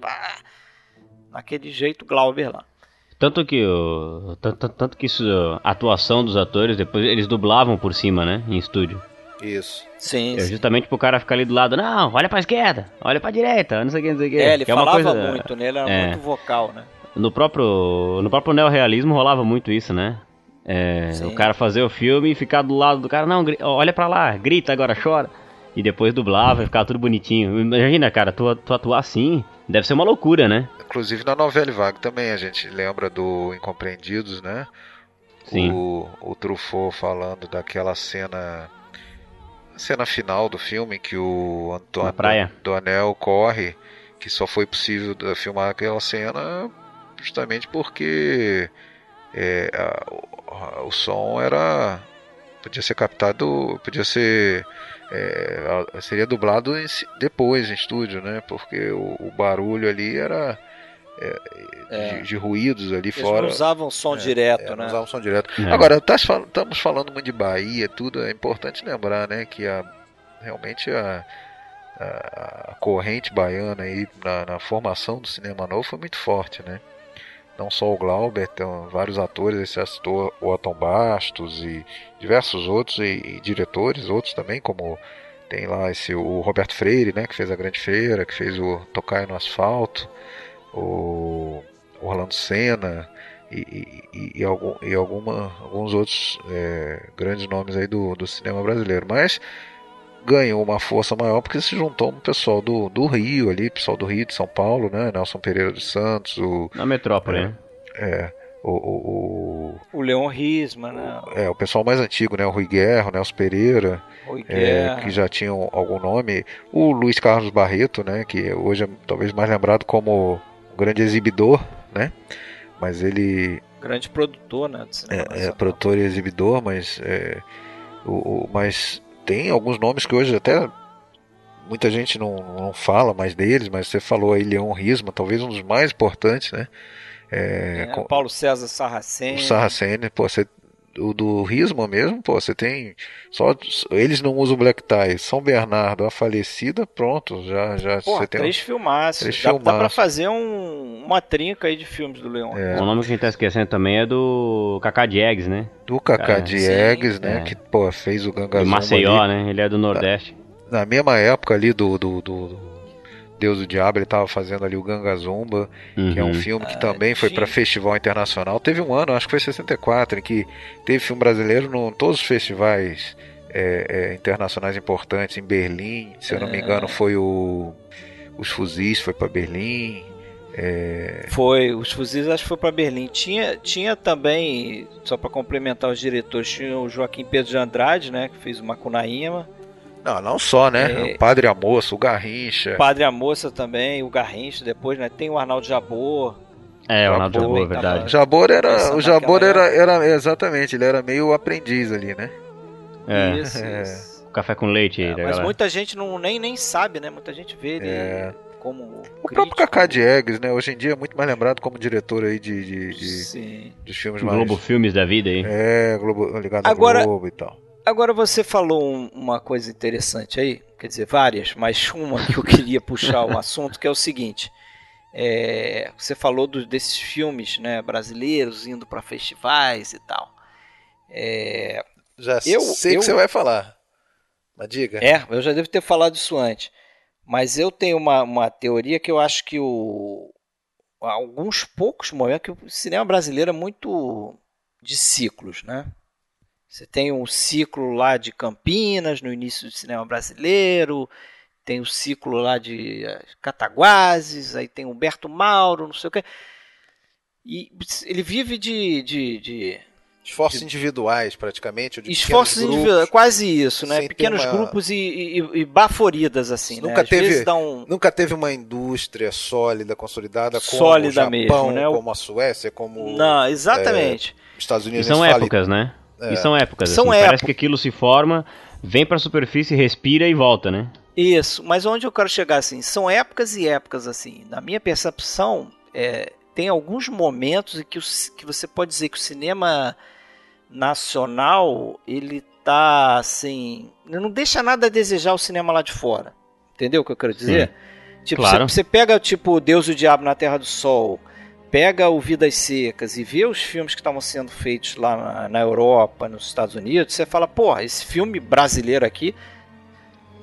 Naquele jeito Glauber lá. Tanto que o. Tanto, tanto que isso, a atuação dos atores, depois eles dublavam por cima, né? Em estúdio. Isso. Sim, É sim. justamente pro cara ficar ali do lado, não, olha pra esquerda, olha pra direita, não sei o que, não sei o que. É, ele Que é falava coisa- muito, né? Ele era é. muito vocal, né? No próprio, no próprio neorrealismo rolava muito isso, né? É, Sim. o cara fazer o filme e ficar do lado do cara, não, gri- olha pra lá, grita, agora chora. E depois dublava e ficava tudo bonitinho. Imagina, cara, tu, tu atuar assim, deve ser uma loucura, né? Inclusive na novela Vague também a gente lembra do Incompreendidos, né? Sim. O, o Truffaut falando daquela cena. A Cena final do filme que o Antônio do Anel corre, que só foi possível da- filmar aquela cena justamente porque é, a- o, o som era. podia ser captado. podia ser. é, a- seria dublado em depois em estúdio, né? Porque o, o barulho ali era. É, É. de, de ruídos ali Eles fora. não usavam som É, direto, É, né? não usavam som direto. É. Agora, tá estamos falando muito de Bahia, tudo. É importante lembrar, né, que a, realmente a, a, a corrente baiana aí na, na formação do cinema novo foi muito forte, né? Não só o Glauber, tem vários atores, esse citou o Otton Bastos e diversos outros e, e diretores, outros também, como tem lá esse o Roberto Freire, né, que fez a Grande Feira, que fez o Tocaio no Asfalto, o Orlando Senna, e, e, e- algum, e alguma, alguns outros é, grandes nomes aí do, do cinema brasileiro. Mas ganhou uma força maior porque se juntou um pessoal do, do Rio ali, pessoal do Rio, de São Paulo, né? Nelson Pereira dos Santos, o, Na metrópole, É. né? é, o, o, O Leon Risma, né? o- é, o pessoal mais antigo, né? O Rui Guerra, o Nelson Pereira, Rui é, que já tinham algum nome. O Luiz Carlos Barreto, né? Que hoje é talvez mais lembrado como um grande exibidor, né? mas ele Grande produtor, né? é, é produtor e exibidor, mas é, o, o- mas tem alguns nomes que hoje até muita gente não, não fala mais deles, mas você falou aí Leon Risma, talvez um dos mais importantes, né? É, É, com- Paulo César Sarracen. o Sarracene, pô, você o do Risma mesmo, pô, você tem só eles não usam black tie, São Bernardo, a falecida, pronto, já já Porra, você tem um- três filmaços. três Dá, dá pra filmaços. fazer um- uma trinca aí de filmes do Leon. É. O nome que a gente tá esquecendo também é do Kaká Diegues, né? do Kaká É, Diegues, né, é. que pô, fez o De Gangazumba Maceió, ali. né? Ele é do Nordeste. na mesma época ali do, do, do- do Deus do Diabo, ele estava fazendo ali o Gangazumba, que é um Uhum. filme que Ah, também foi para festival internacional. Teve um ano, acho que foi 64, em que teve filme brasileiro em todos os festivais é, é, internacionais importantes, em Berlim, se eu não me É. engano, foi o Os Fuzis, foi para Berlim. é, Foi, os fuzis acho que foi pra Berlim. Tinha, tinha também, só pra complementar os diretores, tinha o Joaquim Pedro de Andrade, né? Que fez o Macunaíma. Não, não só, né? É. O Padre Amoço, o Garrincha. O Padre a Moça também, o Garrincha depois, né? Tem o Arnaldo Jabor. É, o Arnaldo Jabor, Jabor, é tava- verdade. O Jabor era, o Jabor naquela era, era exatamente, ele era meio aprendiz ali, né? É, Isso, É. isso. café com leite aí, É, mas galera. muita gente não, nem, nem sabe, né? Muita gente vê ele É. como. O próprio Kaká Diegues, né? Hoje em dia é muito mais lembrado como diretor aí de, de, de- Sim. dos filmes mais. Globo Filmes da vida aí. É, Globo, ligado Agora- ao Globo e tal. Agora você falou um- uma coisa interessante aí, quer dizer, várias, mas uma que eu [LAUGHS] queria puxar o assunto, que é o seguinte. É, você falou do- desses filmes né, brasileiros indo para festivais e tal. É, Já Eu- sei eu- que você vai falar. Mas diga. é, eu já devo ter falado isso antes. Mas eu tenho uma, uma teoria que eu acho que o, alguns poucos momentos que o cinema brasileiro é muito de ciclos, né? Você tem um ciclo lá de Campinas, no início do cinema brasileiro, tem o ciclo lá de eh, Cataguases, aí tem Humberto Mauro, não sei o quê. E ele vive de, de, de Esforços individuais, praticamente. de esforços pequenos individuais, grupos. quase isso, né? Pequenos uma- grupos e, e- e baforidas, assim, né? Nunca Às teve- um... Nunca teve uma indústria sólida, consolidada, como Sólida o Japão, mesmo, né? Como a Suécia, como Não, exatamente. os Estados E Unidos. são eles falam- épocas, né? É. E são épocas. São assim. Parece épocas. que aquilo se forma, vem pra superfície, respira e volta, né? Isso, mas onde eu quero chegar assim, são épocas e épocas assim. Na minha percepção, é, tem alguns momentos em que, o que você pode dizer que o cinema nacional ele tá assim, não deixa nada a desejar o cinema lá de fora. Entendeu o que eu quero dizer? Tipo, Claro. você, você pega tipo Deus e o Diabo na Terra do Sol, pega o Vidas Secas e vê os filmes que estavam sendo feitos lá na, na Europa, nos Estados Unidos, você fala, porra, esse filme brasileiro aqui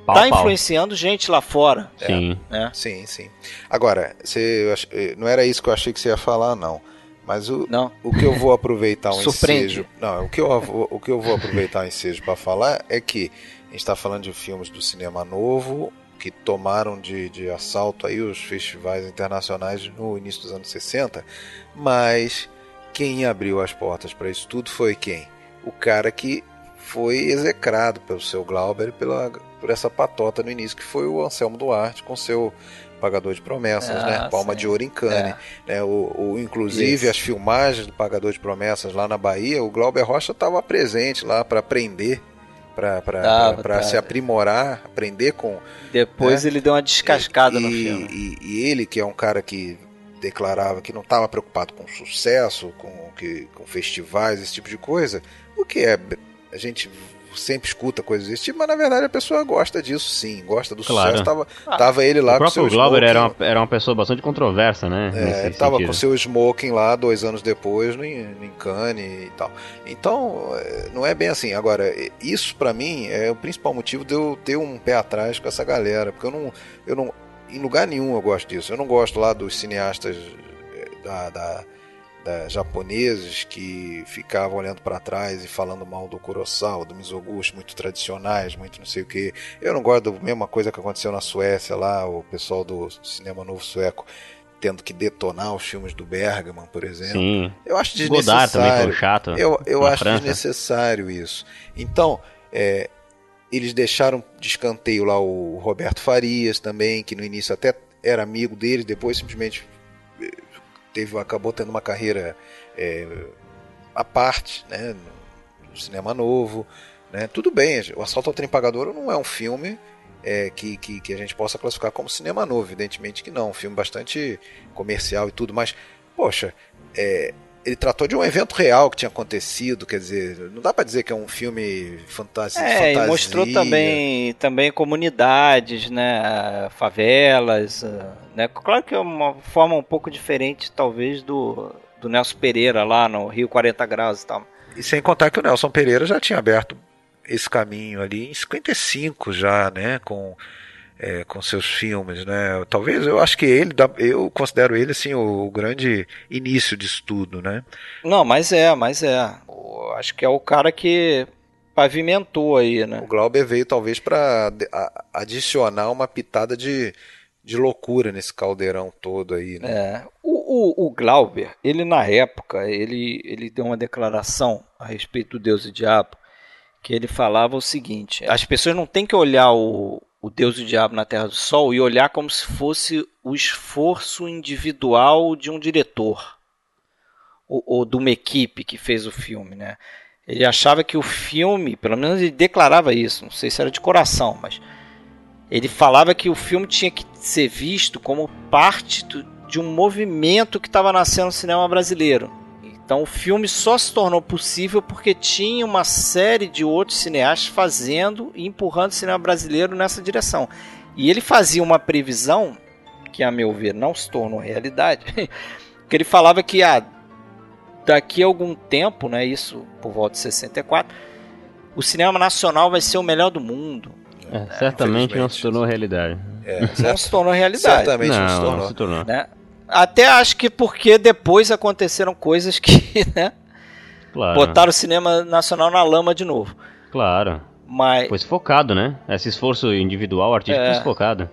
Pau, tá pau. influenciando gente lá fora, Sim. né? Sim, sim. Agora, você, eh, não era isso que eu achei que você ia falar, não. Mas o, Não. o que eu vou aproveitar [LAUGHS] um ensejo. Não, o que, eu, vou- o que eu vou aproveitar um ensejo para falar é que a gente está falando de filmes do cinema novo que tomaram de, de assalto aí os festivais internacionais no início dos anos 60, mas quem abriu as portas para isso tudo foi quem? O cara que foi execrado pelo seu Glauber e pela, por essa patota no início, que foi o Anselmo Duarte com seu Pagador de Promessas, Ah, né? Palma sim. de Ouro em Cannes. É. né? O, o- inclusive Isso. as filmagens do Pagador de Promessas lá na Bahia, o Glauber Rocha estava presente lá para aprender, Tava, para se aprimorar, aprender com. Depois É. ele deu uma descascada e, no filme. E, e ele, que é um cara que declarava que não estava preocupado com sucesso, com, que, com festivais, esse tipo de coisa, o que é. A gente sempre escuta coisas desse tipo, mas na verdade a pessoa gosta disso sim, gosta do Claro. sucesso. Tava, Ah, tava ele lá o com próprio seu Glauber era smoking. uma, era uma pessoa bastante controversa, né? É, ele tava sentido. com seu smoking lá dois anos depois no, no em Cannes e tal. Então, é, não é bem assim. Agora, é, isso pra mim é o principal motivo de eu ter um pé atrás com essa galera, porque eu não, eu não, em lugar nenhum eu gosto disso. Eu não gosto lá dos cineastas é, da, da- japoneses que ficavam olhando pra trás e falando mal do Kurosawa, do Mizoguchi, muito tradicionais, muito não sei o que. Eu não gosto da mesma coisa que aconteceu na Suécia lá, o pessoal do cinema novo sueco tendo que detonar os filmes do Bergman, por exemplo. Sim. Eu acho Godard também foi desnecessário. um chato. Eu, eu acho França. desnecessário isso. Então, é, eles deixaram de escanteio lá o Roberto Farias também, que no início até era amigo deles, depois simplesmente teve, acabou tendo uma carreira é, à parte, né, no cinema novo, né, tudo bem, o Assalto ao Trem Pagador não é um filme é, que, que, que, a gente possa classificar como cinema novo, evidentemente que não, um filme bastante comercial e tudo, mas, poxa, é, ele tratou de um evento real que tinha acontecido, quer dizer, não dá para dizer que é um filme fantástico. É, e mostrou também, também comunidades, né, favelas, né, claro que é uma forma um pouco diferente, talvez, do, do Nelson Pereira lá no Rio 40 Graus e tal. E sem contar que o Nelson Pereira já tinha aberto esse caminho ali em 55 já, né, com é, com seus filmes, né? Talvez eu acho que ele, eu considero ele assim o, o grande início de estudo, né? Não, mas é, mas é. Eu acho que é o cara que pavimentou aí, né? O Glauber veio talvez para adicionar uma pitada de, de loucura nesse caldeirão todo aí, né? É. O, o, o Glauber, ele na época, ele, ele deu uma declaração a respeito do Deus e Diabo, que ele falava o seguinte: as pessoas não têm que olhar o, o Deus e o Diabo na Terra do Sol e olhar como se fosse o esforço individual de um diretor ou, ou de uma equipe que fez o filme, né? Ele achava que o filme, pelo menos ele declarava isso, não sei se era de coração, mas ele falava que o filme tinha que ser visto como parte de um movimento que estava nascendo no cinema brasileiro. Então o filme só se tornou possível porque tinha uma série de outros cineastas fazendo e empurrando o cinema brasileiro nessa direção. E ele fazia uma previsão, que a meu ver não se tornou realidade, [LAUGHS] que ele falava que ah, daqui a algum tempo, né, isso por volta de 64, o cinema nacional vai ser o melhor do mundo. É, certamente não se tornou realidade. É, não se tornou realidade. Certamente não, não se tornou. Não se tornou. Né? Até acho que porque depois aconteceram coisas que, [LAUGHS] né? Claro. Botaram o cinema nacional na lama de novo. Claro. Mas. Pois focado, né? Esse esforço individual, artístico É. focado.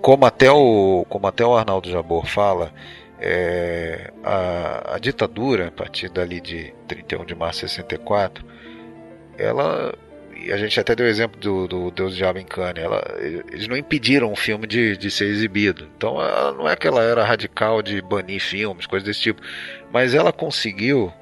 Como até o, como até o Arnaldo Jabor fala, é, a, a ditadura, a partir dali de 31 de março de 64, ela. E a gente até deu o exemplo do, do Deus Diabo em Cane. Ela, eles não impediram o filme de, de ser exibido. Então ela, não é que ela era radical de banir filmes, coisas desse tipo. Mas ela conseguiu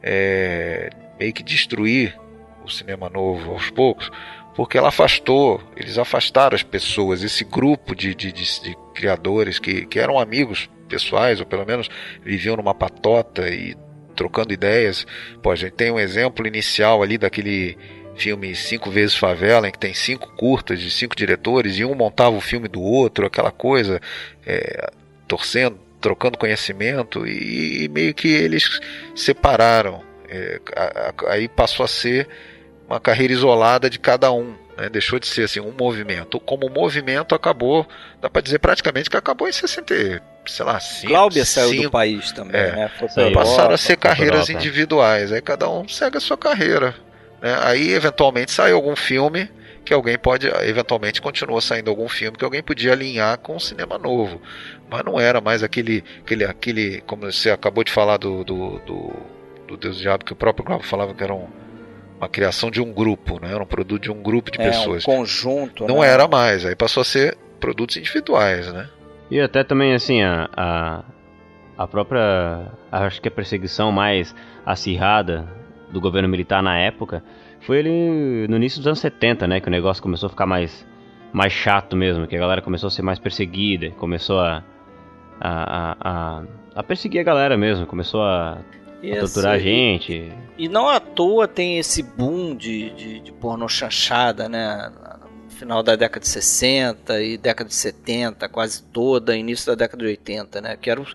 é, meio que destruir o cinema novo aos poucos, porque ela afastou, eles afastaram as pessoas, esse grupo de, de, de, de criadores que, que eram amigos pessoais, ou pelo menos viviam numa patota e trocando ideias. Pô, a gente tem um exemplo inicial ali daquele filme Cinco Vezes Favela, em que tem cinco curtas de cinco diretores, e um montava o filme do outro, aquela coisa, é, torcendo, trocando conhecimento, e, e meio que eles separaram. É, a- a- aí passou a ser uma carreira isolada de cada um. né? Deixou de ser assim um movimento. Como movimento acabou, dá para dizer praticamente que acabou em 60, e, sei lá, 5, Glauber saiu do país também, É. né? Saiu. Europa. passaram a ser carreiras Europa. individuais. Aí cada um segue a sua carreira. Né? Aí eventualmente sai algum filme que alguém pode, eventualmente continua saindo algum filme que alguém podia alinhar com o cinema novo. Mas não era mais aquele, aquele, aquele como você acabou de falar do, do, do, do Deus e Diabo, que o próprio Glauber falava que era um- uma criação de um grupo, né? era um produto de um grupo de É, pessoas. um conjunto. Não né? era mais, aí passou a ser produtos individuais, né? E até também, assim, a, a, a própria. Acho que a perseguição mais acirrada do governo militar na época foi ele no início dos anos 70, né? Que o negócio começou a ficar mais, mais chato mesmo, que a galera começou a ser mais perseguida, começou a. a, a, a, perseguir a galera mesmo, começou a, E, a torturar a gente. E não à toa tem esse boom de, de, de pornô chanchada, né? No final da década de 60 e década de 70, quase toda, início da década de 80, né? Que era o,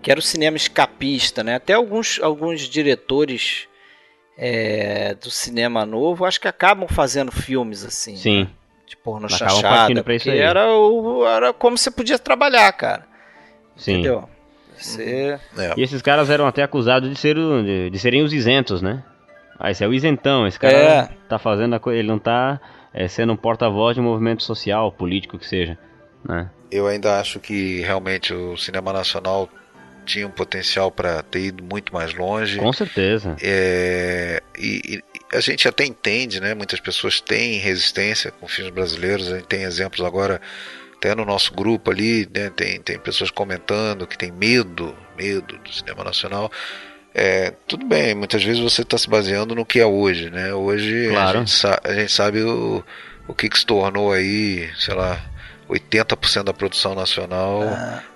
que era o cinema escapista, né? Até alguns, alguns diretores é, do cinema novo, acho que acabam fazendo filmes assim. Sim. né? De pornô Acabam chanchada. pra isso aí. era, o, era como você podia trabalhar, cara. Sim. Entendeu? Você... É. E esses caras eram até acusados de, ser o- de, de serem os isentos, né? Ah, esse é o isentão, esse cara É. tá fazendo a coisa, ele não tá é, sendo um porta-voz de um movimento social, político que seja, né? Eu ainda acho que realmente o cinema nacional tinha um potencial para ter ido muito mais longe. Com certeza. É, e, e a gente até entende, né? Muitas pessoas têm resistência com filmes brasileiros. A gente tem exemplos agora até no nosso grupo ali, né, tem, tem pessoas comentando que tem medo, medo do cinema nacional. É, tudo bem, muitas vezes você está se baseando no que é hoje, né? Hoje Claro. a, gente a gente sabe o, o que, que se tornou aí, sei lá, 80% da produção nacional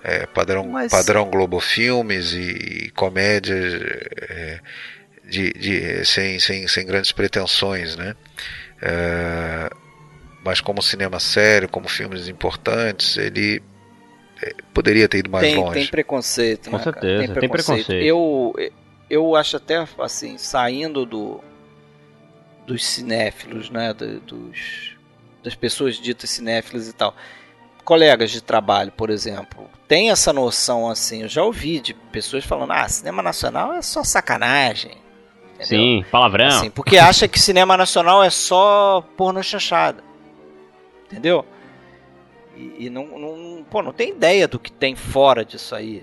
é, padrão, mas- padrão Globo Filmes e, comédias é, de, de- sem, sem, sem grandes pretensões, né? É, mas como cinema sério, como filmes importantes, ele é, poderia ter ido mais tem, longe. tem preconceito, Com né, certeza, tem preconceito. Eu, eu acho até, assim, saindo do dos cinéfilos, né, do- dos, das pessoas ditas cinéfilas e tal, colegas de trabalho, por exemplo, tem essa noção, assim, eu já ouvi de pessoas falando, ah, cinema nacional é só sacanagem. entendeu? Sim, palavrão. Assim, porque acha que cinema nacional é só porno chanchada. Entendeu? E, e não, não, pô, não tem ideia do que tem fora disso aí.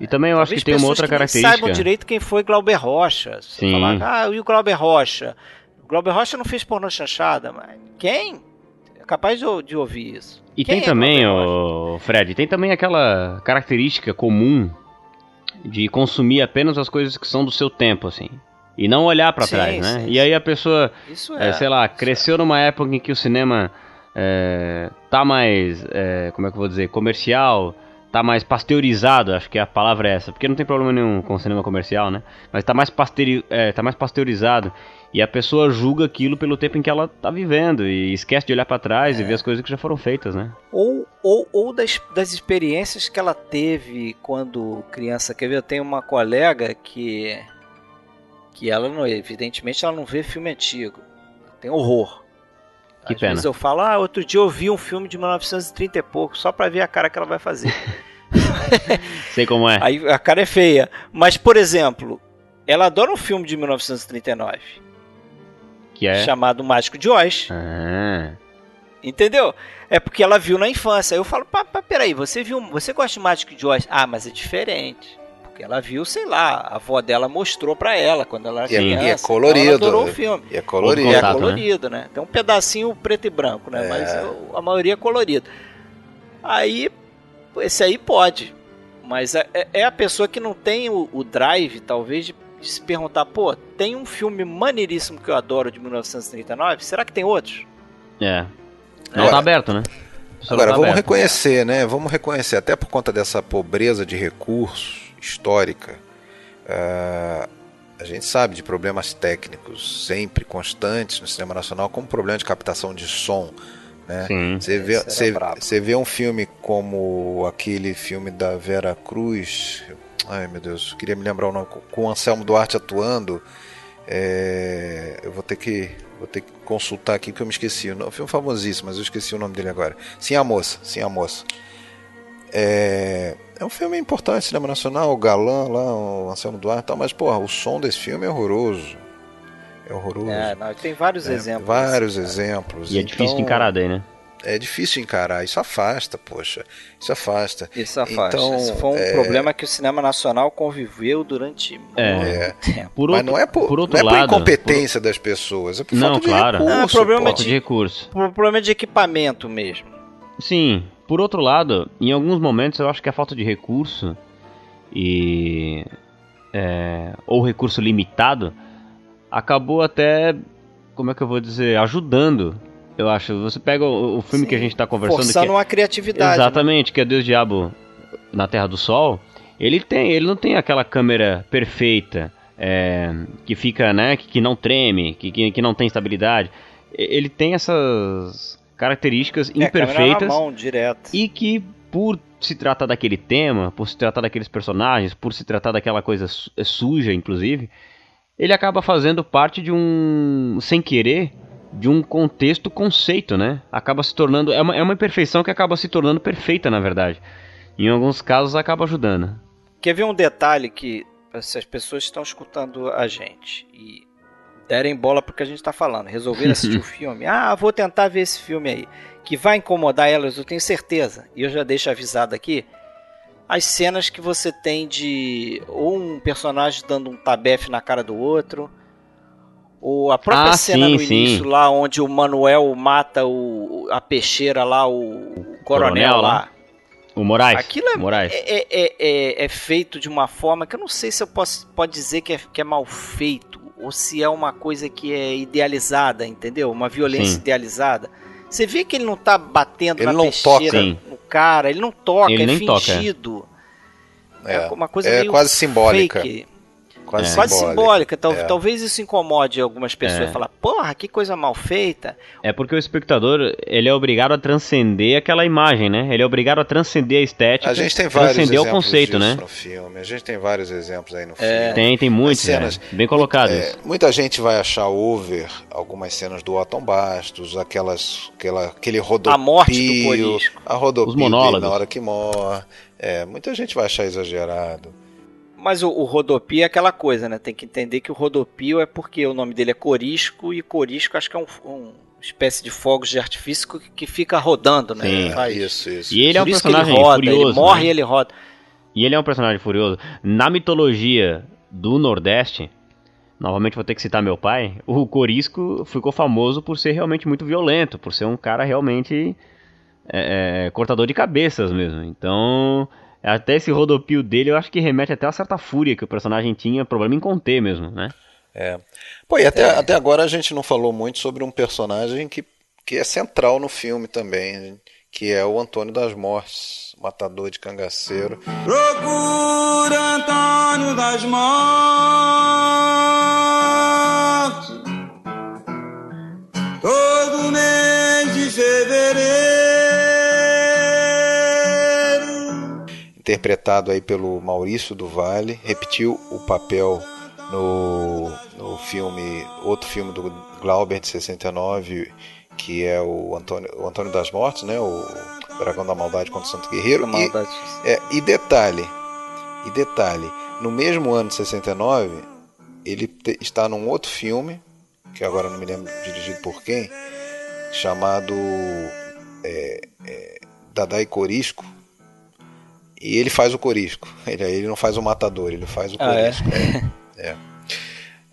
E também eu acho Talvez que tem uma outra que característica. saibam direito quem foi Glauber Rocha. Se Sim. falar, ah, e o Glauber Rocha? O Glauber Rocha não fez pornô chanchada, mas quem? É capaz de, de ouvir isso. E Quem tem é também, ô, Fred, tem também aquela característica comum de consumir apenas as coisas que são do seu tempo, assim. E não olhar pra Sim, trás, né? sim, E aí a pessoa, é, é. sei lá, cresceu numa época em que o cinema é, tá mais, é, como é que eu vou dizer, comercial, tá mais pasteurizado, acho que a palavra é essa, porque não tem problema nenhum com o cinema comercial, né? Mas tá mais, pasteuri, é, tá mais pasteurizado. E a pessoa julga aquilo pelo tempo em que ela tá vivendo e esquece de olhar pra trás É. e ver as coisas que já foram feitas, né? Ou, ou, ou das, das experiências que ela teve quando criança. Quer ver? Eu tenho uma colega que. que ela, não, evidentemente, ela não vê filme antigo. Tem horror. Que Às pena. vezes eu falo, ah, outro dia eu vi um filme de 1930 e pouco, só pra ver a cara que ela vai fazer. [LAUGHS] Sei como é. Aí a cara é feia. Mas, por exemplo, ela adora um filme de 1939, Que é. chamado Mágico de Oz. Ah, Entendeu? É porque ela viu na infância. Aí eu falo, pá, pá, peraí, você viu. Você gosta de Mágico de Oz? Ah, mas é diferente. Porque ela viu, sei lá, a avó dela mostrou pra ela quando ela era E é- criança. e é então colorido. Ela adorou o filme. E é colorido. E é né? colorido, né? Tem um pedacinho preto e branco, né? É. Mas a maioria é colorido. Aí, esse aí pode. Mas é, é- é a pessoa que não tem o, o drive, talvez, de, de se perguntar, pô, tem um filme maneiríssimo que eu adoro de 1939, será que tem outros? é. Não Agora- tá aberto, né? Só Agora, tá vamos aberto. reconhecer, né? Vamos reconhecer, até por conta dessa pobreza de recursos histórica, ah, a gente sabe de problemas técnicos sempre constantes no cinema nacional, como problema de captação de som. Né? Você vê, você vê um filme como aquele filme da Vera Cruz. Ai meu Deus, queria me lembrar o nome. Com o Anselmo Duarte atuando. é, eu vou ter que. Vou ter que consultar aqui porque eu me esqueci. Um filme famosíssimo, mas eu esqueci o nome dele agora. Sim, a moça. Sim, a moça. É, é um filme importante, cinema nacional, o galã lá, o Anselmo Duarte e tal, mas, porra, o som desse filme é horroroso. É horroroso. É, não, tem vários É, exemplos. Vários assim, exemplos. E é difícil de Então, encarar daí, né? É difícil encarar, isso afasta, poxa. Isso afasta. Isso afasta. Então, Isso foi um é- problema que o cinema nacional conviveu durante É. muito tempo. Por Mas outro, não é por, por outro não é por lado, incompetência das pessoas, é por Não, falta de claro. recurso. Ah, problema pô. falta de recurso. Por problema de equipamento mesmo. Sim, por outro lado, em alguns momentos eu acho que a falta de recurso e é, ou recurso limitado acabou até, como é que eu vou dizer, ajudando. Eu acho. Você pega o, o filme Sim, que a gente está conversando Forçando que é- uma criatividade. né? Exatamente, que é Deus Diabo na Terra do Sol. Ele tem, ele não tem aquela câmera perfeita é, que fica, né, que, que não treme, que, que, que não tem estabilidade. Ele tem essas características É, na imperfeitas mão, direto. e que por se tratar daquele tema, por se tratar daqueles personagens, por se tratar daquela coisa su- é suja, inclusive, ele acaba fazendo parte de um, sem querer, de um contexto conceito, né? Acaba se tornando, é uma, é uma imperfeição que acaba se tornando perfeita, na verdade. Em alguns casos acaba ajudando. Quer ver um detalhe que se as pessoas estão escutando a gente e derem bola porque a gente está falando, resolveram assistir o [LAUGHS] filme, ah, vou tentar ver esse filme aí, que vai incomodar elas, eu tenho certeza, e eu já deixo avisado aqui, as cenas que você tem de ou um personagem dando um tabefe na cara do outro, ou a própria Ah, cena sim, no sim. início lá onde o Manuel mata o, a peixeira lá, o, o coronel, Coronel lá. O Moraes. Aquilo é, Moraes. é, é- é- é feito de uma forma que eu não sei se eu posso pode dizer que é, que é mal feito ou se é uma coisa que é idealizada, entendeu? Uma violência Sim. idealizada. Você vê que ele não tá batendo Ele na não peixeira toca. No cara, ele não toca, Ele é nem toca, é. fingido. É, É, uma coisa é meio quase simbólica. fake. Quase, Quase simbólica. Tal- É. Talvez isso incomode algumas pessoas. É. Falar, porra, que coisa mal feita. É porque o espectador, ele é obrigado a transcender aquela imagem, né? Ele é obrigado a transcender a estética, A gente tem vários transcender o exemplos conceito, disso né? no filme. A gente tem vários exemplos aí no É. filme. Tem, tem muitos, As cenas- né? bem colocados. É, muita gente vai achar over algumas cenas do Otton Bastos, aquelas, aquela, aquele rodopio, A morte do Corisco. a rodopio Os monólogos. na hora que morre. É, muita gente vai achar exagerado. Mas o, o rodopio é aquela coisa, né? Tem que entender que o rodopio é porque o nome dele é corisco e corisco acho que é um, um espécie de fogos de artifício que, que fica rodando, né? Sim. Faz- Isso, isso. E ele é um Por que ele personagem roda, furioso, ele morre né? e ele roda. E ele é um personagem furioso. Na mitologia do Nordeste, novamente vou ter que citar meu pai, o Corisco ficou famoso por ser realmente muito violento, por ser um cara realmente é, é, cortador de cabeças mesmo. Então, até esse rodopio dele eu acho que remete até a certa fúria que o personagem tinha, problema em conter mesmo, né? Pô, e até, até agora a gente não falou muito sobre um personagem que, que é central no filme também, que é o Antônio das Mortes, matador de cangaceiro. Procura Antônio das Mortes interpretado aí pelo Maurício do Vale, repetiu o papel no, no filme, outro filme do Glauber de 69, que é o Antônio, o Antônio das Mortes, né, o Dragão da Maldade contra o Santo Guerreiro. E, é, e detalhe, e detalhe, no mesmo ano de 69, ele te- está num outro filme, que agora não me lembro dirigido por quem, chamado é, é, Dadá e Corisco. E ele faz o Corisco. Ele, ele não faz o Matador, ele faz o Ah, é? Corisco. É, [LAUGHS] é.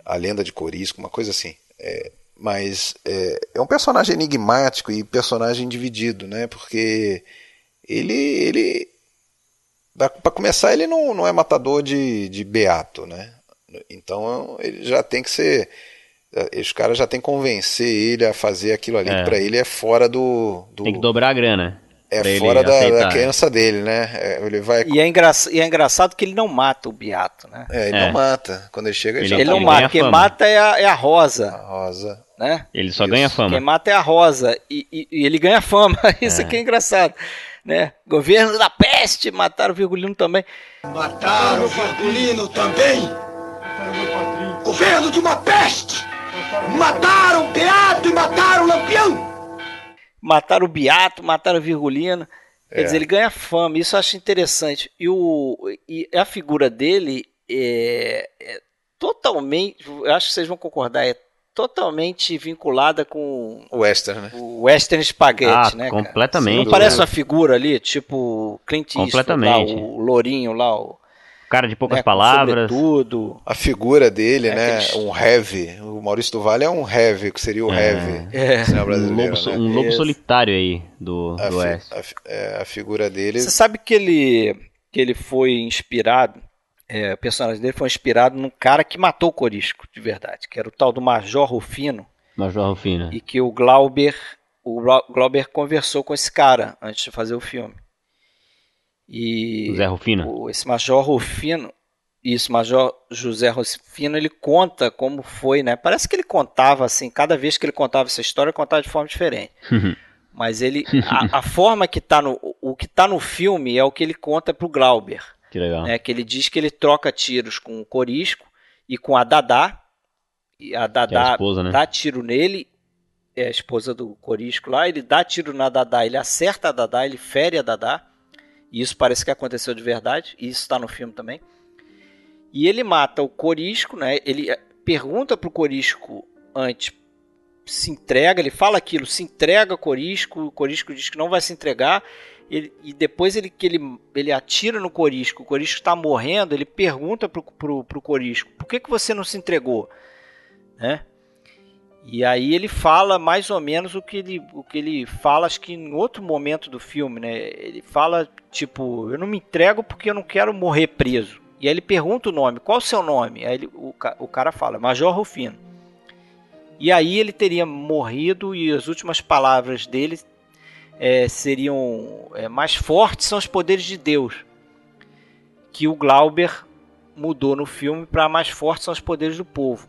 A lenda de Corisco, uma coisa assim. É, mas é, é um personagem enigmático e personagem dividido, né? Porque ele, ele para começar, ele não, não é matador de, de beato, né? Então ele já tem que ser. Os caras já tem que convencer ele a fazer aquilo ali, É. que pra ele é fora do. do Tem que dobrar a grana. É fora da, da aceitar. crença dele, né? É, ele vai. E é, engraçado, e é engraçado que ele não mata o Beato, né? É, ele É. não mata. Quando ele chega, ele, Ele- já Ele tá não ele mata, ganha quem mata é a, é a Rosa, a rosa. né? Ele só Isso. ganha fama. Quem mata é a Rosa. E, e- e ele ganha fama. [LAUGHS] Isso É. aqui é engraçado. Né? Governo da peste, mataram o Virgulino também. Mataram o Virgulino também! Governo de uma peste! Mataram o Beato e mataram o Lampião! Mataram o Beato, mataram o Virgulino. Quer É. dizer, ele ganha fama, isso eu acho interessante. E, o, e a figura dele é, é totalmente, eu acho que vocês vão concordar, é totalmente vinculada com O Western, né? o Western Spaghetti, Ah, né? cara? completamente. Não parece uma figura ali, tipo Clint Eastwood, lá, Completamente. o Lourinho lá, o, Cara de poucas né, palavras. sobretudo. A figura dele, É né? aqueles- Um heavy. O Maurício do Vale é um heavy, que seria o É. heavy. É. cinema Um brasileiro, lobo, né? um lobo solitário aí do, a, do Oeste. a é, a figura dele. Você sabe que ele, que ele foi inspirado, é, o personagem dele foi inspirado num cara que matou o Corisco, de verdade, que era o tal do Major Rufino, Major Rufino. e que o Glauber, o Glau- Glauber conversou com esse cara antes de fazer o filme. E O Zé Rufino. o- esse Major Rufino, isso, Major José Rufino, ele conta como foi, né? Parece que ele contava assim, cada vez que ele contava essa história, ele contava de forma diferente. Mas ele, [LAUGHS] a, a forma que tá no, o que tá no filme é o que ele conta pro Glauber, que legal. né? Que ele diz que ele troca tiros com o Corisco e com a Dadá, e a Que é a Dadá esposa, né? dá tiro nele, é a esposa do Corisco lá, ele dá tiro na Dadá, ele acerta a Dadá, ele fere a Dadá, e isso parece que aconteceu de verdade, e isso está no filme também. E ele mata o Corisco, né? Ele eh, pergunta pro Corisco antes, se entrega, ele fala aquilo, se entrega Corisco, o Corisco diz que não vai se entregar, ele- e depois ele, que ele, ele atira no Corisco, o Corisco está morrendo, ele pergunta pro, pro, pro Corisco, por que, que você não se entregou? Né? E aí ele fala mais ou menos o que ele, o que ele fala, acho que em outro momento do filme, né? Ele fala, tipo, eu não me entrego porque eu não quero morrer preso. E aí ele pergunta o nome, qual o seu nome? Aí ele, o, o cara fala, Major Rufino. E aí ele teria morrido e as últimas palavras dele é, seriam é, mais fortes são os poderes de Deus. Que o Glauber mudou no filme para mais fortes são os poderes do povo.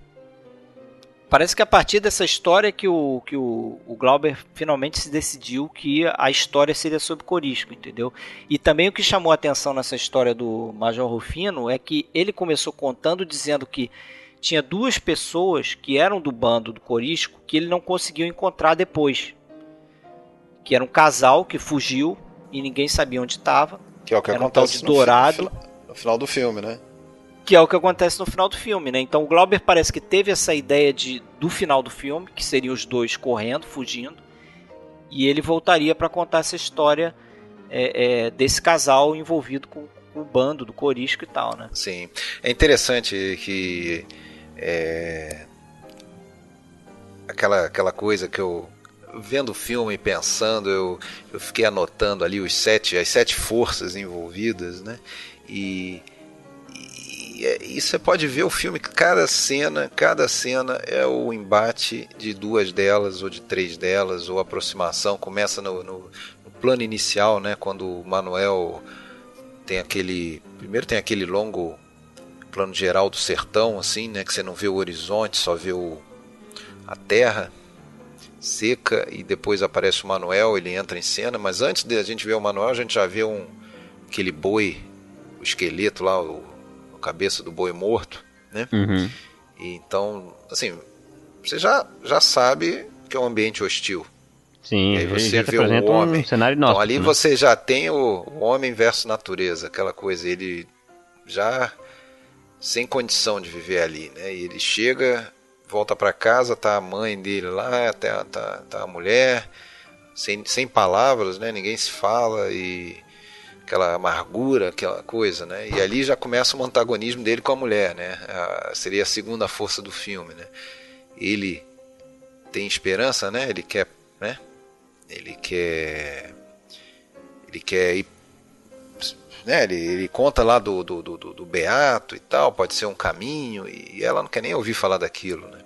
Parece que a partir dessa história que o, que o, o Glauber finalmente se decidiu que a história seria sobre Corisco, entendeu? E também o que chamou a atenção nessa história do Major Rufino é que ele começou contando dizendo que tinha duas pessoas que eram do bando do Corisco que ele não conseguiu encontrar depois. Que era um casal que fugiu e ninguém sabia onde estava. Que é o que era acontece um tal de Dourado. No final do filme, né? Que é o que acontece no final do filme, né? Então o Glauber parece que teve essa ideia de do final do filme, que seriam os dois correndo, fugindo, e ele voltaria para contar essa história é, é, desse casal envolvido com, com, o bando do Corisco e tal, né? Sim, é interessante que é, aquela aquela coisa que eu vendo o filme e pensando, eu, eu fiquei anotando ali os sete as sete forças envolvidas, né? E e, você pode ver o filme, cada cena, cada cena é o embate de duas delas, ou de três delas, ou aproximação. Começa no, no, no plano inicial, né? Quando o Manuel tem aquele. Primeiro tem aquele longo plano geral do sertão, assim, né? Que você não vê o horizonte, só vê o, a terra seca e depois aparece o Manuel, ele entra em cena, mas antes de a gente ver o Manuel, a gente já vê um aquele boi, o esqueleto lá, o cabeça do boi morto, né? Uhum. E então, assim, você já, já sabe que é um ambiente hostil. Sim, e aí você vê o homem. Um cenário nosso, então ali né? você já tem o, o homem versus natureza, aquela coisa, ele já sem condição de viver ali, né? E ele chega, volta para casa, tá a mãe dele lá, tá, tá, tá a mulher, sem, sem palavras, né? Ninguém se fala e aquela amargura, aquela coisa, né? E ali já começa o antagonismo dele com a mulher, né? A, seria a segunda força do filme, né? Ele tem esperança, né? Ele quer, né? Ele quer, ele quer ir, né? Ele, ele conta lá do, do, do, do Beato e tal, pode ser um caminho e ela não quer nem ouvir falar daquilo, né?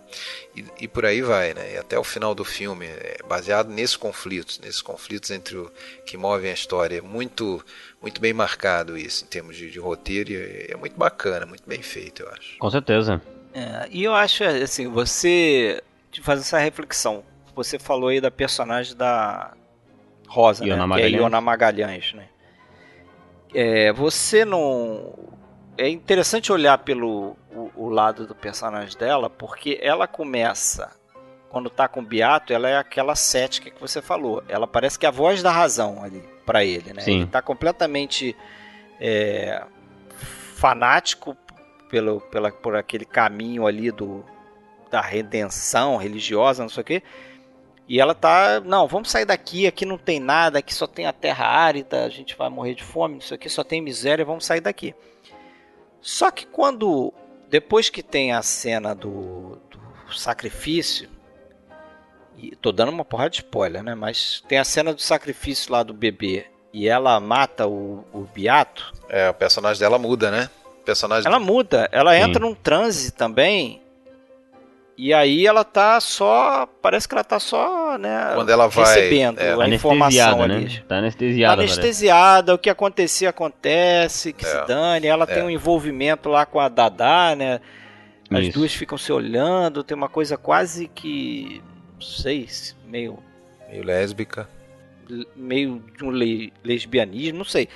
E, e, por aí vai, né? E até o final do filme, é baseado nesses conflitos, nesses conflitos entre o que movem a história, é muito muito bem marcado isso em termos de, de roteiro e é muito bacana, muito bem feito, eu acho. Com certeza. É, e eu acho assim, você faz essa reflexão. Você falou aí da personagem da Rosa, Iona né? Magalhães. Que é Iona Magalhães, né? É, você não é interessante olhar pelo o, o, lado do personagem dela, porque ela começa quando tá com o Beato, ela é aquela cética que você falou. Ela parece que é a voz da razão ali para ele, né? Sim. Ele tá completamente é, fanático pelo, pela, por aquele caminho ali do da redenção religiosa, não sei o quê. E ela tá, não, vamos sair daqui, aqui não tem nada, aqui só tem a terra árida, a gente vai morrer de fome, isso aqui só tem miséria, vamos sair daqui. Só que quando depois que tem a cena do, do sacrifício, e tô dando uma porrada de spoiler, né? Mas tem a cena do sacrifício lá do bebê e ela mata o, o Beato. É, o personagem dela muda, né? O personagem Ela muda, ela Sim. entra num transe também. E aí ela tá só. Parece que ela tá só, né? Quando ela vai, recebendo é, a informação Anestesiada, ali. né? Tá Tá anestesiada, parece. anestesiada, o que acontecer, acontece, que É, se dane. Ela tem é. um envolvimento lá com a Dadá, né? As Isso. duas ficam se olhando, tem uma coisa quase que. Não sei, meio. meio lésbica. meio de um le- lesbianismo, não sei.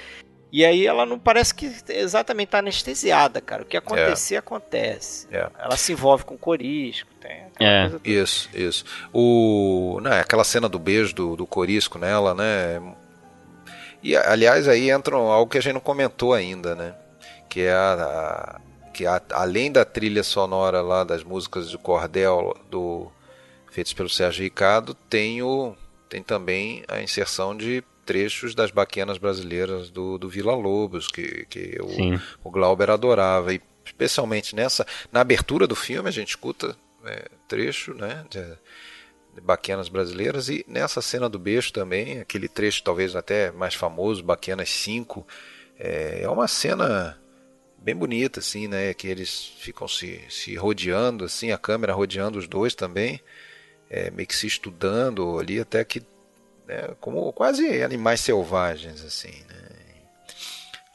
E aí ela não parece que exatamente tá anestesiada, cara. O que acontecer, acontece. É. Ela se envolve com corisco, tem aquela É. Isso, isso. O, né, aquela cena do beijo do, do Corisco nela, né? E aliás aí entra algo que a gente não comentou ainda, né? Que é a, a- que a- além da trilha sonora lá das músicas de cordel do feitas pelo Sérgio Ricardo, tem o tem também a inserção de trechos das baquenas brasileiras do, do Vila Lobos, que, que o, o Glauber adorava. E especialmente nessa. Na abertura do filme a gente escuta é, trecho, né? De, de Baquenas brasileiras e nessa cena do beijo também, aquele trecho talvez até mais famoso, Baquenas 5, é, é uma cena bem bonita assim, né? Que eles ficam se, se rodeando assim, a câmera rodeando os dois também, é, meio que se estudando ali até que né, como quase animais selvagens assim, né?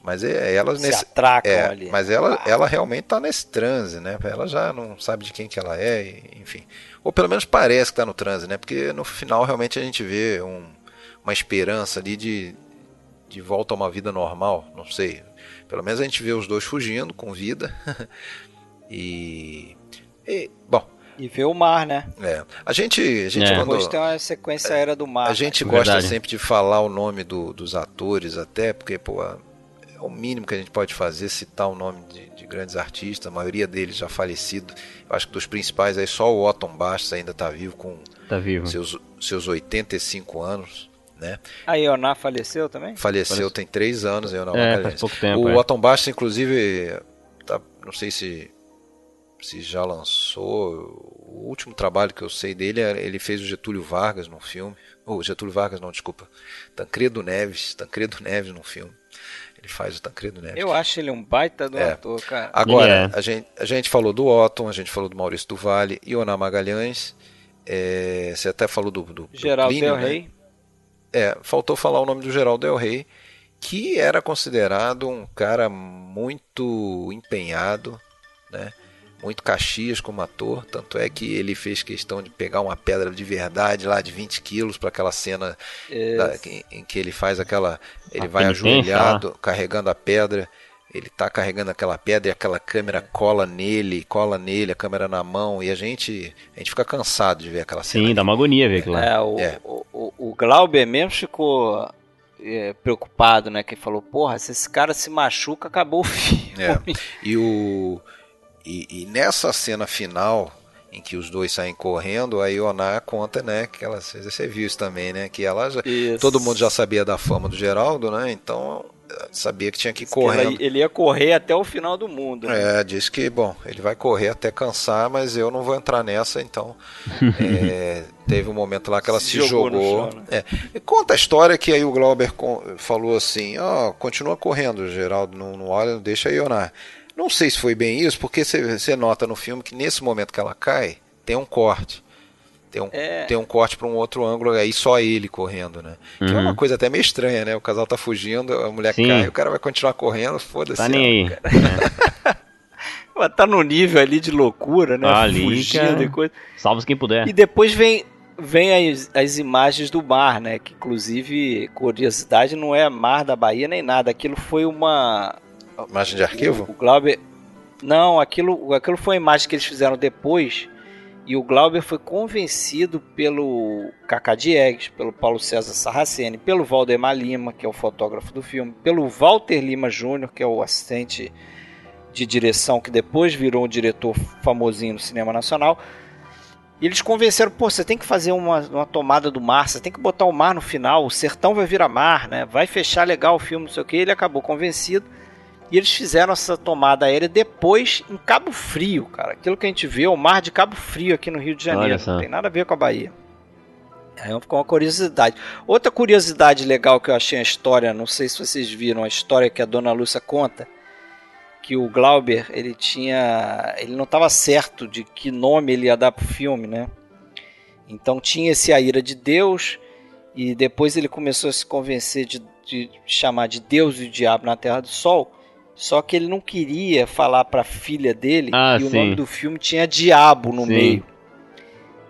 Mas é, elas Se nesse atracam é, ali. mas ela, ela realmente está nesse transe, né? Ela já não sabe de quem que ela é, e- enfim. Ou pelo menos parece que está no transe, né? Porque no final realmente a gente vê um- uma esperança ali de, de volta a uma vida normal, não sei. Pelo menos a gente vê os dois fugindo com vida. [LAUGHS] e, e, bom, E ver o mar, né? é, a gente, a gente É. quando- Depois tem uma sequência aérea do mar. a gente Verdade. gosta sempre de falar o nome do- dos atores, até porque pô, é o mínimo que a gente pode fazer, citar o nome de, de grandes artistas, a maioria deles já falecido. Eu acho que dos principais aí só o Otton Bastos ainda está vivo com Tá vivo. seus, seus 85 anos. Né? A Ioná faleceu também? Faleceu Falece- tem três anos. Eu não É, faz pouco tempo. o é. Otton Bastos, inclusive, tá- não sei se, se já lançou. O último trabalho que eu sei dele, é- ele fez o Getúlio Vargas num filme. Ou Getúlio Vargas, não, desculpa. Tancredo Neves. Tancredo [LAUGHS] Neves num filme. Ele faz o Tancredo Neves. Eu acho ele um baita do É. ator, cara. Agora, Ele é. a, gente, a gente falou do Otton, a gente falou do Maurício do Vale, Ioná Magalhães. é, você até falou do, do, do Geraldo Plínio, Del né? Rey. É, faltou falar o nome do Geraldo Del Rey, que era considerado um cara muito empenhado, né? Muito Caxias como ator, tanto é que ele fez questão de pegar uma pedra de verdade lá de 20 quilos para aquela cena da- em, em que ele faz aquela. Ele A vai ajoelhado, carregando a pedra. Ele tá carregando aquela pedra e aquela câmera cola nele, cola nele, a câmera na mão, e a gente, a gente fica cansado de ver aquela cena. Sim, dá uma agonia ver aquilo lá. É, o, É. O, o, o Glauber mesmo ficou é, preocupado, né? Que falou, porra, se esse cara se machuca, acabou o filme. É. E, o, e, e nessa cena final, em que os dois saem correndo, a Ioná conta, né, que ela, você viu isso também, né, que ela já, Isso. todo mundo já sabia da fama do Geraldo, né, então eh, sabia que tinha que ir que correndo. ele ia correr até o final do mundo. né? É, diz que, bom, ele vai correr até cansar, mas eu não vou entrar nessa, então. é, [LAUGHS] teve um momento lá que ela Se se, jogou jogou. chão, né? É. E conta a história que aí o Glauber falou assim: ó, continua correndo, Geraldo, não, não olha, deixa a Ioná. Não sei se foi bem isso, porque você você nota no filme que nesse momento que ela cai, tem um corte. Tem um, É. tem um corte para um outro ângulo, aí só ele correndo, né? Que é Uhum. uma coisa até meio estranha, né? O casal tá fugindo, a mulher Sim. cai, o cara vai continuar correndo, foda-se. Tá nem ela, aí. Ela [LAUGHS] tá no nível ali de loucura, né? Ali, Fugindo cara. e coisa. Salva quem puder. E depois vem, vem as, as imagens do mar, né? Que inclusive, curiosidade, não é mar da Bahia nem nada. Aquilo foi uma. Imagem de arquivo? O, o Glauber. Não, aquilo, aquilo foi uma imagem que eles fizeram depois. E o Glauber foi convencido pelo Cacá Diegues, pelo Paulo César Sarraceni, pelo Valdemar Lima, que é o fotógrafo do filme, pelo Walter Lima Júnior, que é o assistente de direção, que depois virou um diretor famosinho no cinema nacional. E eles convenceram, pô, você tem que fazer uma, uma tomada do mar, você tem que botar o mar no final, o sertão vai virar mar, né? Vai fechar legal o filme, não sei o que. Ele acabou convencido. E eles fizeram essa tomada aérea depois em Cabo Frio, cara. Aquilo que a gente vê é o mar de Cabo Frio aqui no Rio de Janeiro. Não tem nada a ver com a Bahia. Aí ficou uma curiosidade. Outra curiosidade legal que eu achei na história, não sei se vocês viram a história que a Dona Lúcia conta, que o Glauber, ele tinha, ele não estava certo de que nome ele ia dar pro filme, né? Então tinha esse A Ira de Deus e depois ele começou a se convencer de, de chamar de Deus e o Diabo na Terra do Sol. Só que ele não queria falar para a filha dele Ah, que o sim. nome do filme tinha diabo no Sim. meio.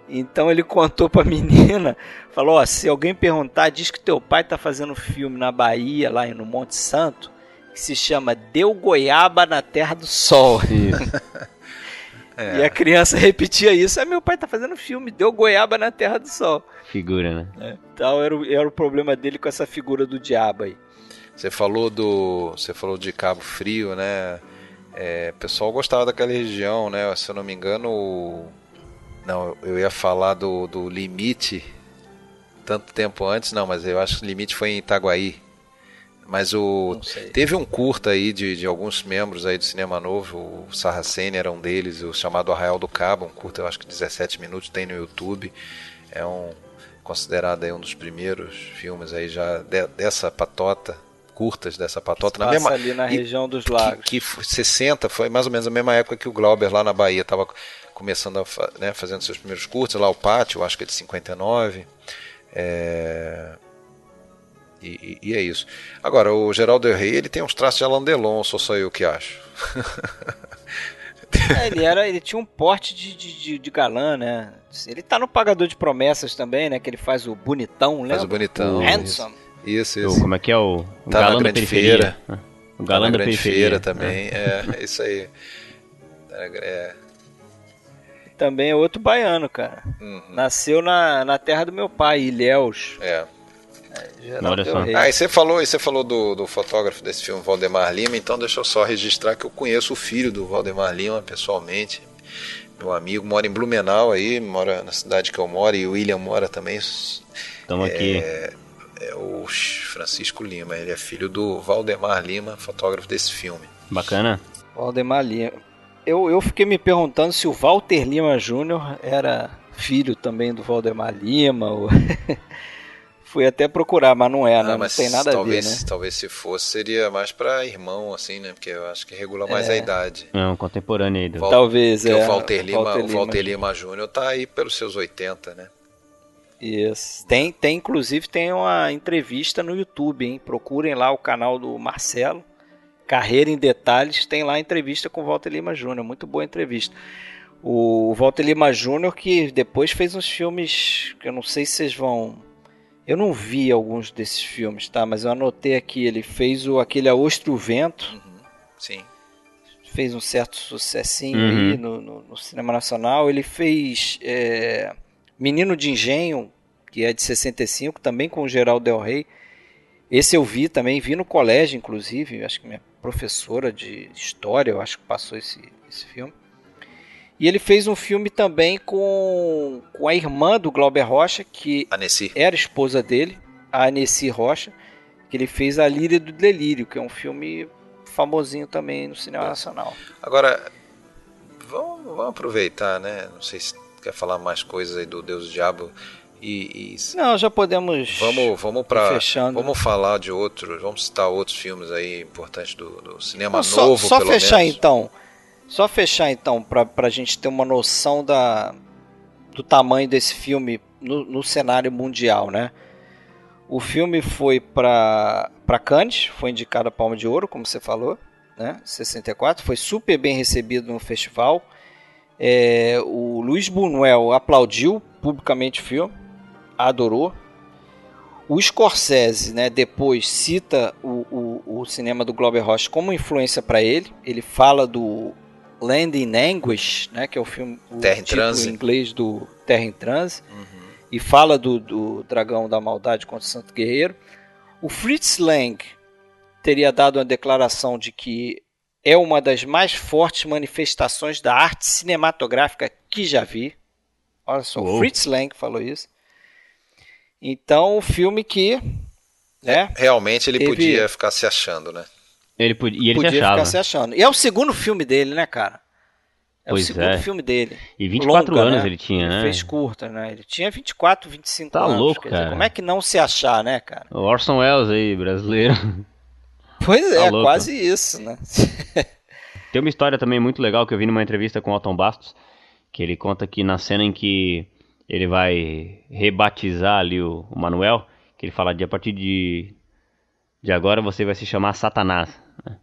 Então ele contou pra [LAUGHS] menina, falou: ó, se alguém perguntar, diz que teu pai tá fazendo filme na Bahia, lá no Monte Santo, que se chama Deu Goiaba na Terra do Sol. [LAUGHS] É. E a criança repetia isso: ah, meu pai tá fazendo filme, deu goiaba na Terra do Sol. Figura, né? Então era o, era o problema dele com essa figura do diabo aí. Você falou do. Você falou de Cabo Frio, né? É, o pessoal gostava daquela região, né? Se eu não me engano. Não, eu ia falar do, do limite tanto tempo antes, não, mas eu acho que o limite foi em Itaguaí. Mas o teve um curta aí de, de alguns membros aí do cinema novo, o Sarraceni era um deles, o chamado Arraial do Cabo, um curta eu acho que 17 minutos, tem no YouTube. É um considerado aí um dos primeiros filmes aí já de- dessa patota, curtas dessa patota na mesma ali na e- região dos que- lagos. Que, foi 60 foi mais ou menos a mesma época que o Glauber lá na Bahia estava começando a né, fazendo seus primeiros curtos, lá o Pátio, eu acho que é de 59. É, E, e- e é isso. Agora, o Geraldo El Rey, ele tem uns traços de Alain Delon, sou só eu que acho. [LAUGHS] É, ele era, ele tinha um porte de, de, de- de galã, né? Ele tá no Pagador de Promessas também, né? Que ele faz o bonitão, lembra? Faz o bonitão. O handsome. Isso, O- isso. como é que é o, o Tá na galã da grande periferia? feira. O Tá galã na da grande periferia. feira também. É, é isso aí. É, Também é outro baiano, cara. uhum, Nasceu na, na terra do meu pai, Ilhéus. é. Só. Ah, e você falou, e você falou do, do fotógrafo desse filme, Valdemar Lima, então deixa eu só registrar que eu conheço o filho do Valdemar Lima pessoalmente. Meu amigo mora em Blumenau aí, mora na cidade que eu moro, e o William mora também. Estamos aqui. É o Francisco Lima, ele é filho do Valdemar Lima, fotógrafo desse filme. Bacana. Valdemar Lima. Eu, eu fiquei me perguntando se o Walter Lima Júnior era filho também do Valdemar Lima. Ou... [LAUGHS] Fui até procurar, mas não é, né? Ah, Não mas tem nada talvez, a ver, né? talvez se fosse, seria mais para irmão, assim, né? Porque eu acho que regula mais É. a idade. É um contemporâneo aí do. Val- Talvez, Porque é. o Walter Lima, Walter o Walter Lima Júnior tá aí pelos seus 80, né? Isso. Tem, tem, inclusive, tem uma entrevista no YouTube, hein? Procurem lá o canal do Marcelo. Carreira em Detalhes, tem lá a entrevista com o Walter Lima Júnior. Muito boa entrevista. O Walter Lima Júnior que depois fez uns filmes que eu não sei se vocês vão. Eu não vi alguns desses filmes, tá? Mas eu anotei aqui. Ele fez o aquele A Ostro Vento, Sim. fez um certo sucessinho Uhum. aí no, no- no cinema nacional. Ele fez é, Menino de Engenho, que é de 65, também com o Geraldo Del Rey. Esse eu vi também, vi no colégio, inclusive. Acho que minha professora de história, eu acho que passou esse, esse filme. E ele fez um filme também com, com a irmã do Glauber Rocha, que era esposa dele, a Aneci Rocha, que ele fez A Líria do Delírio, que é um filme famosinho também no cinema nacional. Agora, vamos, vamos aproveitar, né? Não sei se quer falar mais coisas aí do Deus do Diabo. E, e Não, já podemos. vamos, vamos para vamos falar de outros, vamos citar outros filmes aí importantes do, do cinema Não, só, novo, só pelo fechar menos. então. Só fechar então, pra, pra gente ter uma noção da, do tamanho desse filme no, no cenário mundial, né? O filme foi pra Cannes, foi indicado a Palma de Ouro, como você falou, né? 64, foi super bem recebido no festival. É, o Luiz Buñuel aplaudiu publicamente o filme, adorou. O Scorsese, né, depois cita o, o, o cinema do Glauber Rocha como influência para ele. Ele fala do Land in Anguish, né, que é o filme o Terra em Transe. em inglês do Terra em Transe, Uhum. e fala do, do Dragão da Maldade contra o Santo Guerreiro. O Fritz Lang teria dado uma declaração de que é uma das mais fortes manifestações da arte cinematográfica que já vi. Olha só, o Uou. Fritz Lang falou isso. Então, o filme que, né, Realmente ele Teve- podia ficar se achando, né? Ele podia, e ele podia ficar se achando. E é o segundo filme dele, né, cara? É Pois o segundo é. filme dele. E 24 Longa, anos né? ele tinha, Ele né? fez curta, né? Ele tinha 24, 25 Tá anos. louco, quer dizer, cara. como é que não se achar, né, cara? O Orson Welles aí, brasileiro. [LAUGHS] Pois Tá é, louco. quase isso, né? [LAUGHS] Tem uma história também muito legal que eu vi numa entrevista com o Alton Bastos, que ele conta que na cena em que ele vai rebatizar ali o, o Manuel, que ele fala de a partir de, de agora você vai se chamar Satanás. né?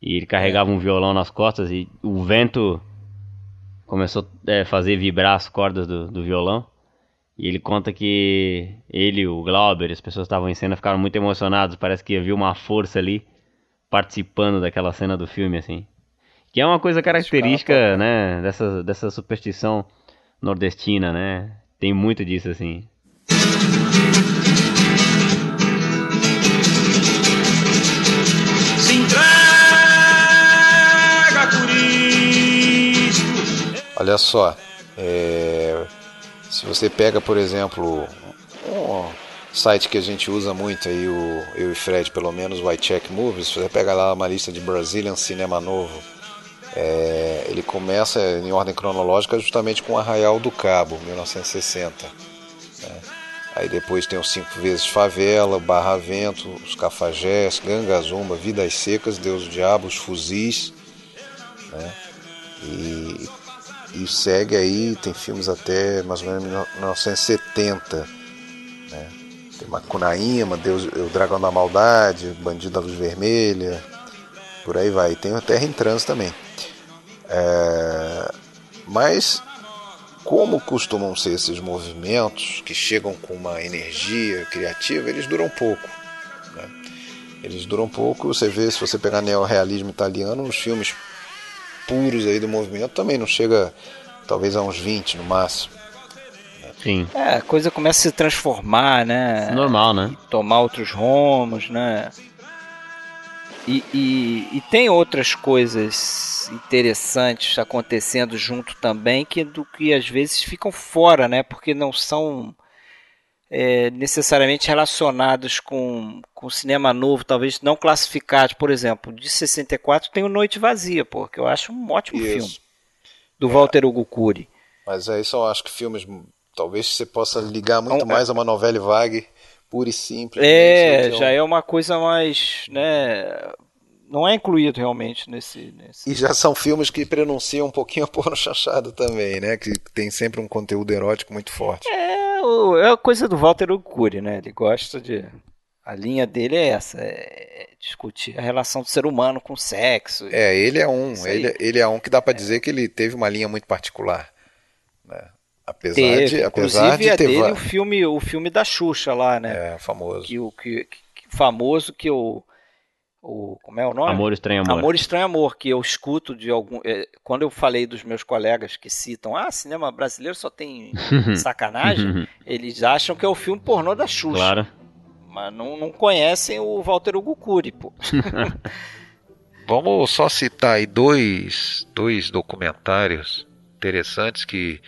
E ele carregava um violão nas costas e o vento começou a fazer vibrar as cordas do, do violão. E ele conta que ele, o Glauber, as pessoas que estavam em cena ficaram muito emocionados. Parece que havia uma força ali participando daquela cena do filme, assim. Que é uma coisa característica, né, dessa, dessa superstição nordestina, né? Tem muito disso, assim. Olha só, é, se você pega, por exemplo, um, site que a gente usa muito aí, o, eu e Fred, pelo menos, o iCheck Movies, você pega lá uma lista de Brazilian Cinema Novo. É, ele começa em ordem cronológica justamente com Arraial do Cabo, 1960. Né? Aí depois tem os Cinco Vezes Favela, Barra Vento, os Cafajés, Gangazumba, Vidas Secas, Deus do Diabo, os Fuzis. Né? E, e segue aí, tem filmes até mais ou menos 1970. Né? Tem Macunaíma, Deus, o Dragão da Maldade, Bandido da Luz Vermelha, por aí vai. Tem o Terra em Trânsito também. É, mas como costumam ser esses movimentos que chegam com uma energia criativa, eles duram pouco. Né? Eles duram pouco. Você vê, se você pegar neorrealismo italiano, os filmes puros aí do movimento também não chega talvez a uns 20 no máximo. Sim. É, a coisa começa a se transformar, né? Normal, né? Tomar outros rumos, né? E, e, e, tem outras coisas interessantes acontecendo junto também que do que às vezes ficam fora, né? Porque não são é, necessariamente relacionados com, com cinema novo, talvez não classificados. Por exemplo, de 64 tem o Noite Vazia, pô, que eu acho um ótimo Isso. filme. Do Walter Hugo Cury. Mas aí só acho que filmes, talvez você possa ligar muito Não, é- mais a uma novela vague pura e simples. É, Isso, já é uma coisa mais, né? Não é incluído realmente nesse. nesse... E já são filmes que prenunciam um pouquinho a porno [LAUGHS] chanchado também, né? Que tem sempre um conteúdo erótico muito forte. É, é a coisa do Walter Hugo Cury, né? Ele gosta de. A linha dele é essa, é discutir a relação do ser humano com o sexo. É, ele é um, ele, ele é um que dá pra dizer que ele teve uma linha muito particular, né? Apesar Teve, de, apesar inclusive de é ter dele o filme, o filme da Xuxa lá, né? é famoso. Que o que, que- famoso que o, o como é o nome? Amor Estranho Amor. Amor Estranho Amor, que eu escuto de algum. é, quando eu falei dos meus colegas que citam, ah, cinema brasileiro só tem [LAUGHS] sacanagem, [LAUGHS] eles acham que é o filme pornô da Xuxa. Claro. Mas não, não conhecem o Walter Hugo Cury, pô. [LAUGHS] Vamos só citar aí dois, dois documentários interessantes que,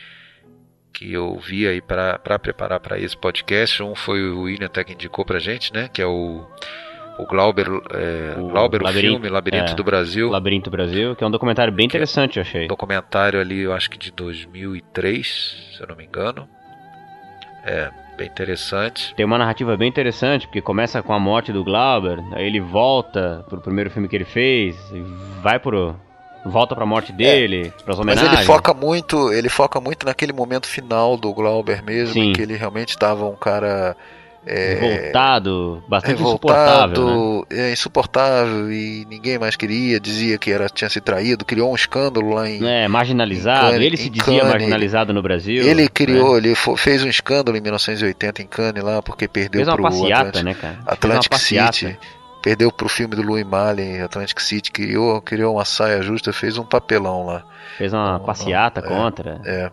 que eu vi aí para preparar para esse podcast. Um foi o William até que indicou pra gente, né? Que é o, o Glauber, é, O Glauber o filme Labirinto é. do Brasil. Labirinto Brasil, que é um documentário bem interessante, eu achei. documentário ali, eu acho que de 2003, se eu não me engano. É, bem interessante. Tem uma narrativa bem interessante, porque começa com a morte do Glauber, aí ele volta pro primeiro filme que ele fez, e vai pro. volta pra morte dele, pras É. Mas homenagens. ele foca muito, ele foca muito naquele momento final do Glauber mesmo, Sim. em que ele realmente estava um cara é, Revoltado, bastante insuportável. Né? revoltado, é, insuportável e ninguém mais queria, dizia que era tinha se traído, criou um escândalo lá em É, marginalizado, em Cannes- ele se dizia Cannes, marginalizado no Brasil. Ele né? criou, ele fo- fez um escândalo em 1980 em Cannes lá porque perdeu Fez uma pro passeata, Atlantic, né, cara? Atlantic. City. Perdeu pro filme do Louis Malle, Atlantic City, criou, criou uma saia justa, fez um papelão lá. Fez uma Não, passeata é. contra. É.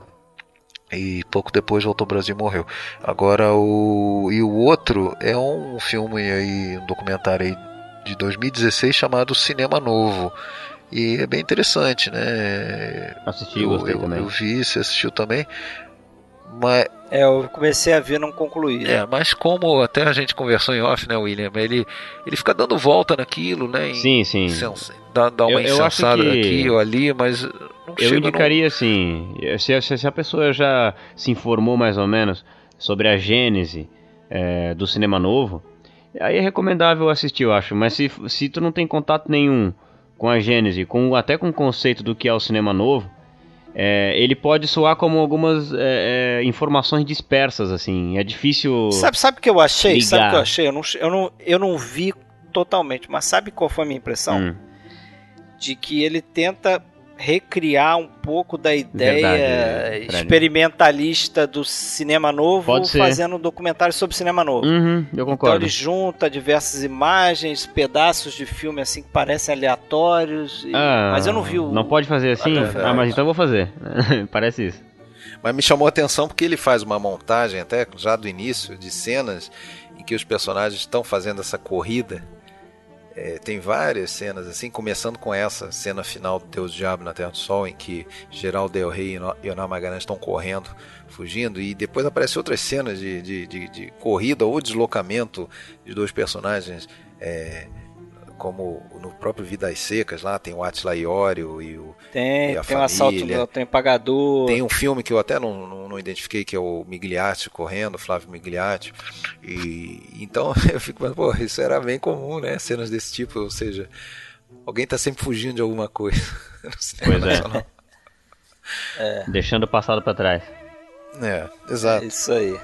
E pouco depois voltou ao Brasil e morreu. Agora o. E o outro é um filme aí, um documentário aí de 2016 chamado Cinema Novo. E é bem interessante, né? Assisti, gostei eu, também. eu vi, você assistiu também. Mas, É, eu comecei a ver, não concluí. é, mas como até a gente conversou em off, né, William? Ele, ele fica dando volta naquilo, né? em- Sim, sim. sens- Dá, dá uma Eu- eu insensada que- aqui ou ali, mas Eu chega indicaria assim, se, se- a pessoa já se informou mais ou menos sobre a gênese é, do cinema novo, aí é recomendável assistir, eu acho. Mas se, se tu não tem contato nenhum com a gênese, com, até com o conceito do que é o cinema novo, é, ele pode soar como algumas é, é, informações dispersas, assim. É difícil. Sabe, sabe o que eu achei? Sabe o Ligar. que eu achei? Eu não, eu, não, eu não vi totalmente, mas sabe qual foi a minha impressão? Hum, De que ele tenta recriar um pouco da ideia Verdade, experimentalista do cinema novo, fazendo um documentário sobre cinema novo. uhum, eu Então concordo. ele junta diversas imagens, pedaços de filme assim que parecem aleatórios. e- Ah, mas eu não vi o. Não pode fazer assim? Ah, Ah, mas então eu vou fazer. [LAUGHS] Parece isso. Mas me chamou a atenção porque ele faz uma montagem, até já do início, de cenas em que os personagens estão fazendo essa corrida É, tem várias cenas assim, começando com essa cena final do Deus Diabo na Terra do Sol, em que Geraldo Del Rey e Leonardo Magalhães estão correndo, fugindo, e depois aparecem outras cenas de, de, de, de corrida ou deslocamento de dois personagens. É, como no próprio Vidas Secas lá tem o Atila Iório e o tem, e a tem um assalto no tem pagador tem um filme que eu até não, não, não, identifiquei que é o Migliatti correndo Flávio Migliatti e então [LAUGHS] eu fico mas pô isso era bem comum né? Cenas desse tipo ou seja alguém está sempre fugindo de alguma coisa. [LAUGHS] Pois é. é. deixando o passado para trás. É exato. É isso aí.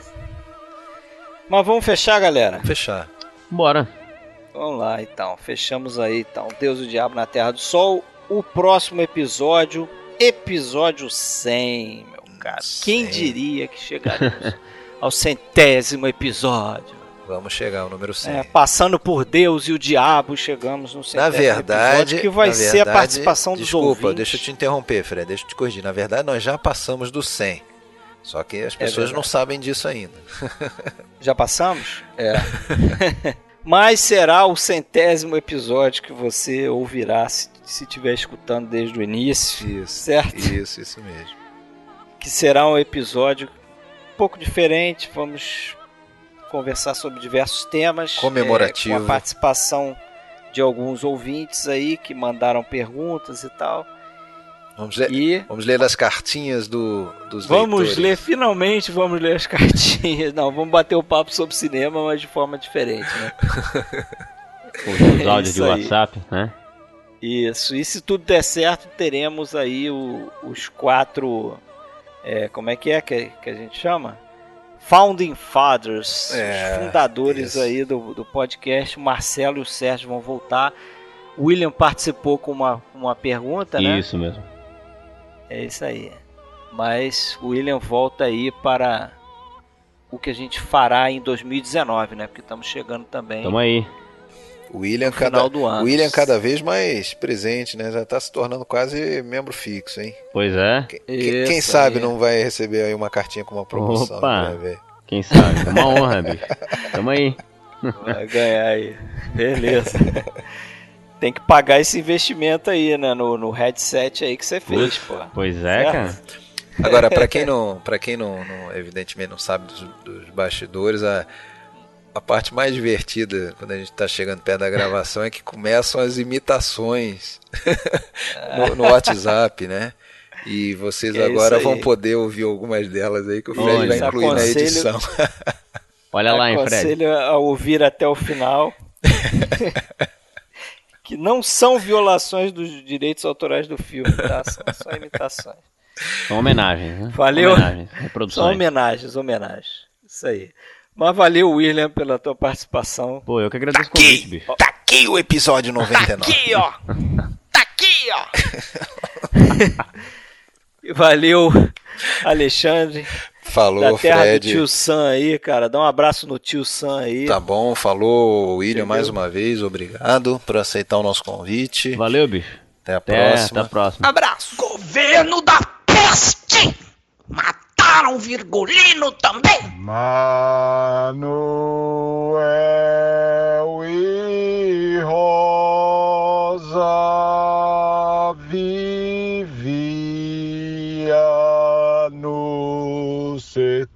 Mas vamos fechar galera? Vamos fechar. Bora Vamos lá, então. Fechamos aí, então. Deus e o Diabo na Terra do Sol. O próximo episódio, episódio 100, meu caro. 100. Quem diria que chegaríamos [LAUGHS] ao centésimo episódio? Vamos chegar ao número 100. É, passando por Deus e o diabo, chegamos no centésimo na verdade, que vai ser verdade, a participação dos desculpa, ouvintes. Desculpa, deixa eu te interromper, Fred, deixa eu te corrigir. Na verdade, nós já passamos do 100. Só que as é pessoas é não sabem disso ainda. [LAUGHS] Já passamos? É. [LAUGHS] mas será o centésimo episódio que você ouvirá se estiver escutando desde o início, isso, certo? Isso, isso mesmo. Que será um episódio um pouco diferente, vamos conversar sobre diversos temas. Comemorativo. É, com a participação de alguns ouvintes aí que mandaram perguntas e tal. Vamos ler, e vamos ler as cartinhas do, dos Vamos leitores. ler, finalmente vamos ler as [LAUGHS] cartinhas. Não, vamos bater o papo sobre cinema, mas de forma diferente, né? [LAUGHS] Os é áudios de WhatsApp, né? Isso, e se tudo der certo, teremos aí o, os quatro. É, como é que é que, que a gente chama? Founding Fathers, é, os fundadores isso. aí do, do podcast. O Marcelo e o Sérgio vão voltar. O William participou com uma, uma pergunta, isso né? Isso mesmo. É isso aí. Mas o William volta aí para o que a gente fará em 2019, né? Porque estamos chegando também. Tamo aí. O William, cada, William cada vez mais presente, né? Já está se tornando quase membro fixo, hein? Pois é. Quem, quem sabe não vai receber aí uma cartinha com uma promoção, Opa, né, Quem sabe? Uma honra, bicho. Tamo aí. Vai ganhar aí. Beleza. [LAUGHS] tem que pagar esse investimento aí, né? No, no headset aí que você fez, pô. Pois é, certo? cara. Agora, para quem não, para quem não, não, evidentemente não sabe dos, dos bastidores, a, a parte mais divertida quando a gente está chegando perto da gravação é que começam as imitações [LAUGHS] no, no, WhatsApp, né? E vocês que agora vão poder ouvir algumas delas aí que o Fred Olha, vai incluir aconselho, na edição. Olha lá, hein, Fred. Aconselho a ouvir até o final. [LAUGHS] que não são violações dos direitos autorais do filme, tá? [LAUGHS] São só imitações. São homenagens, né? Valeu. Homenagens, São homenagens, homenagens. Isso aí. Mas valeu, William, pela tua participação. Pô, eu que agradeço tá o convite, bicho. Tá aqui o episódio 99. Tá aqui, ó. [LAUGHS] Tá aqui, ó. [LAUGHS] valeu, Alexandre. Falou, da terra Fred. do tio Sam aí, cara. Dá um abraço no tio Sam aí. Tá bom, falou, William, Entendeu? mais uma vez. Obrigado por aceitar o nosso convite. Valeu, bicho. Até a até, próxima. Até a próxima. Abraço. Governo da peste! Mataram Virgulino também! Manuel e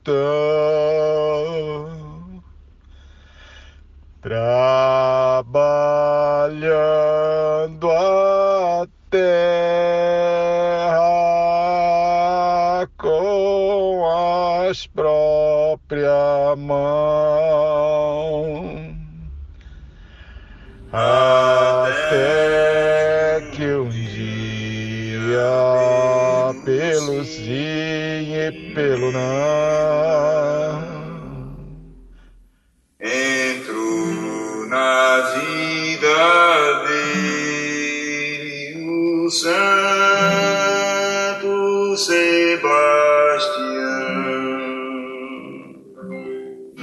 sertão trabalhando a terra com as próprias mãos pelo não Entro na vida dele o Santo Sebastião.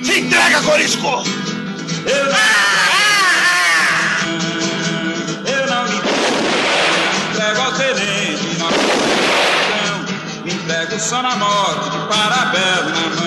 Se entrega, Corisco! Eu só morte de parabéns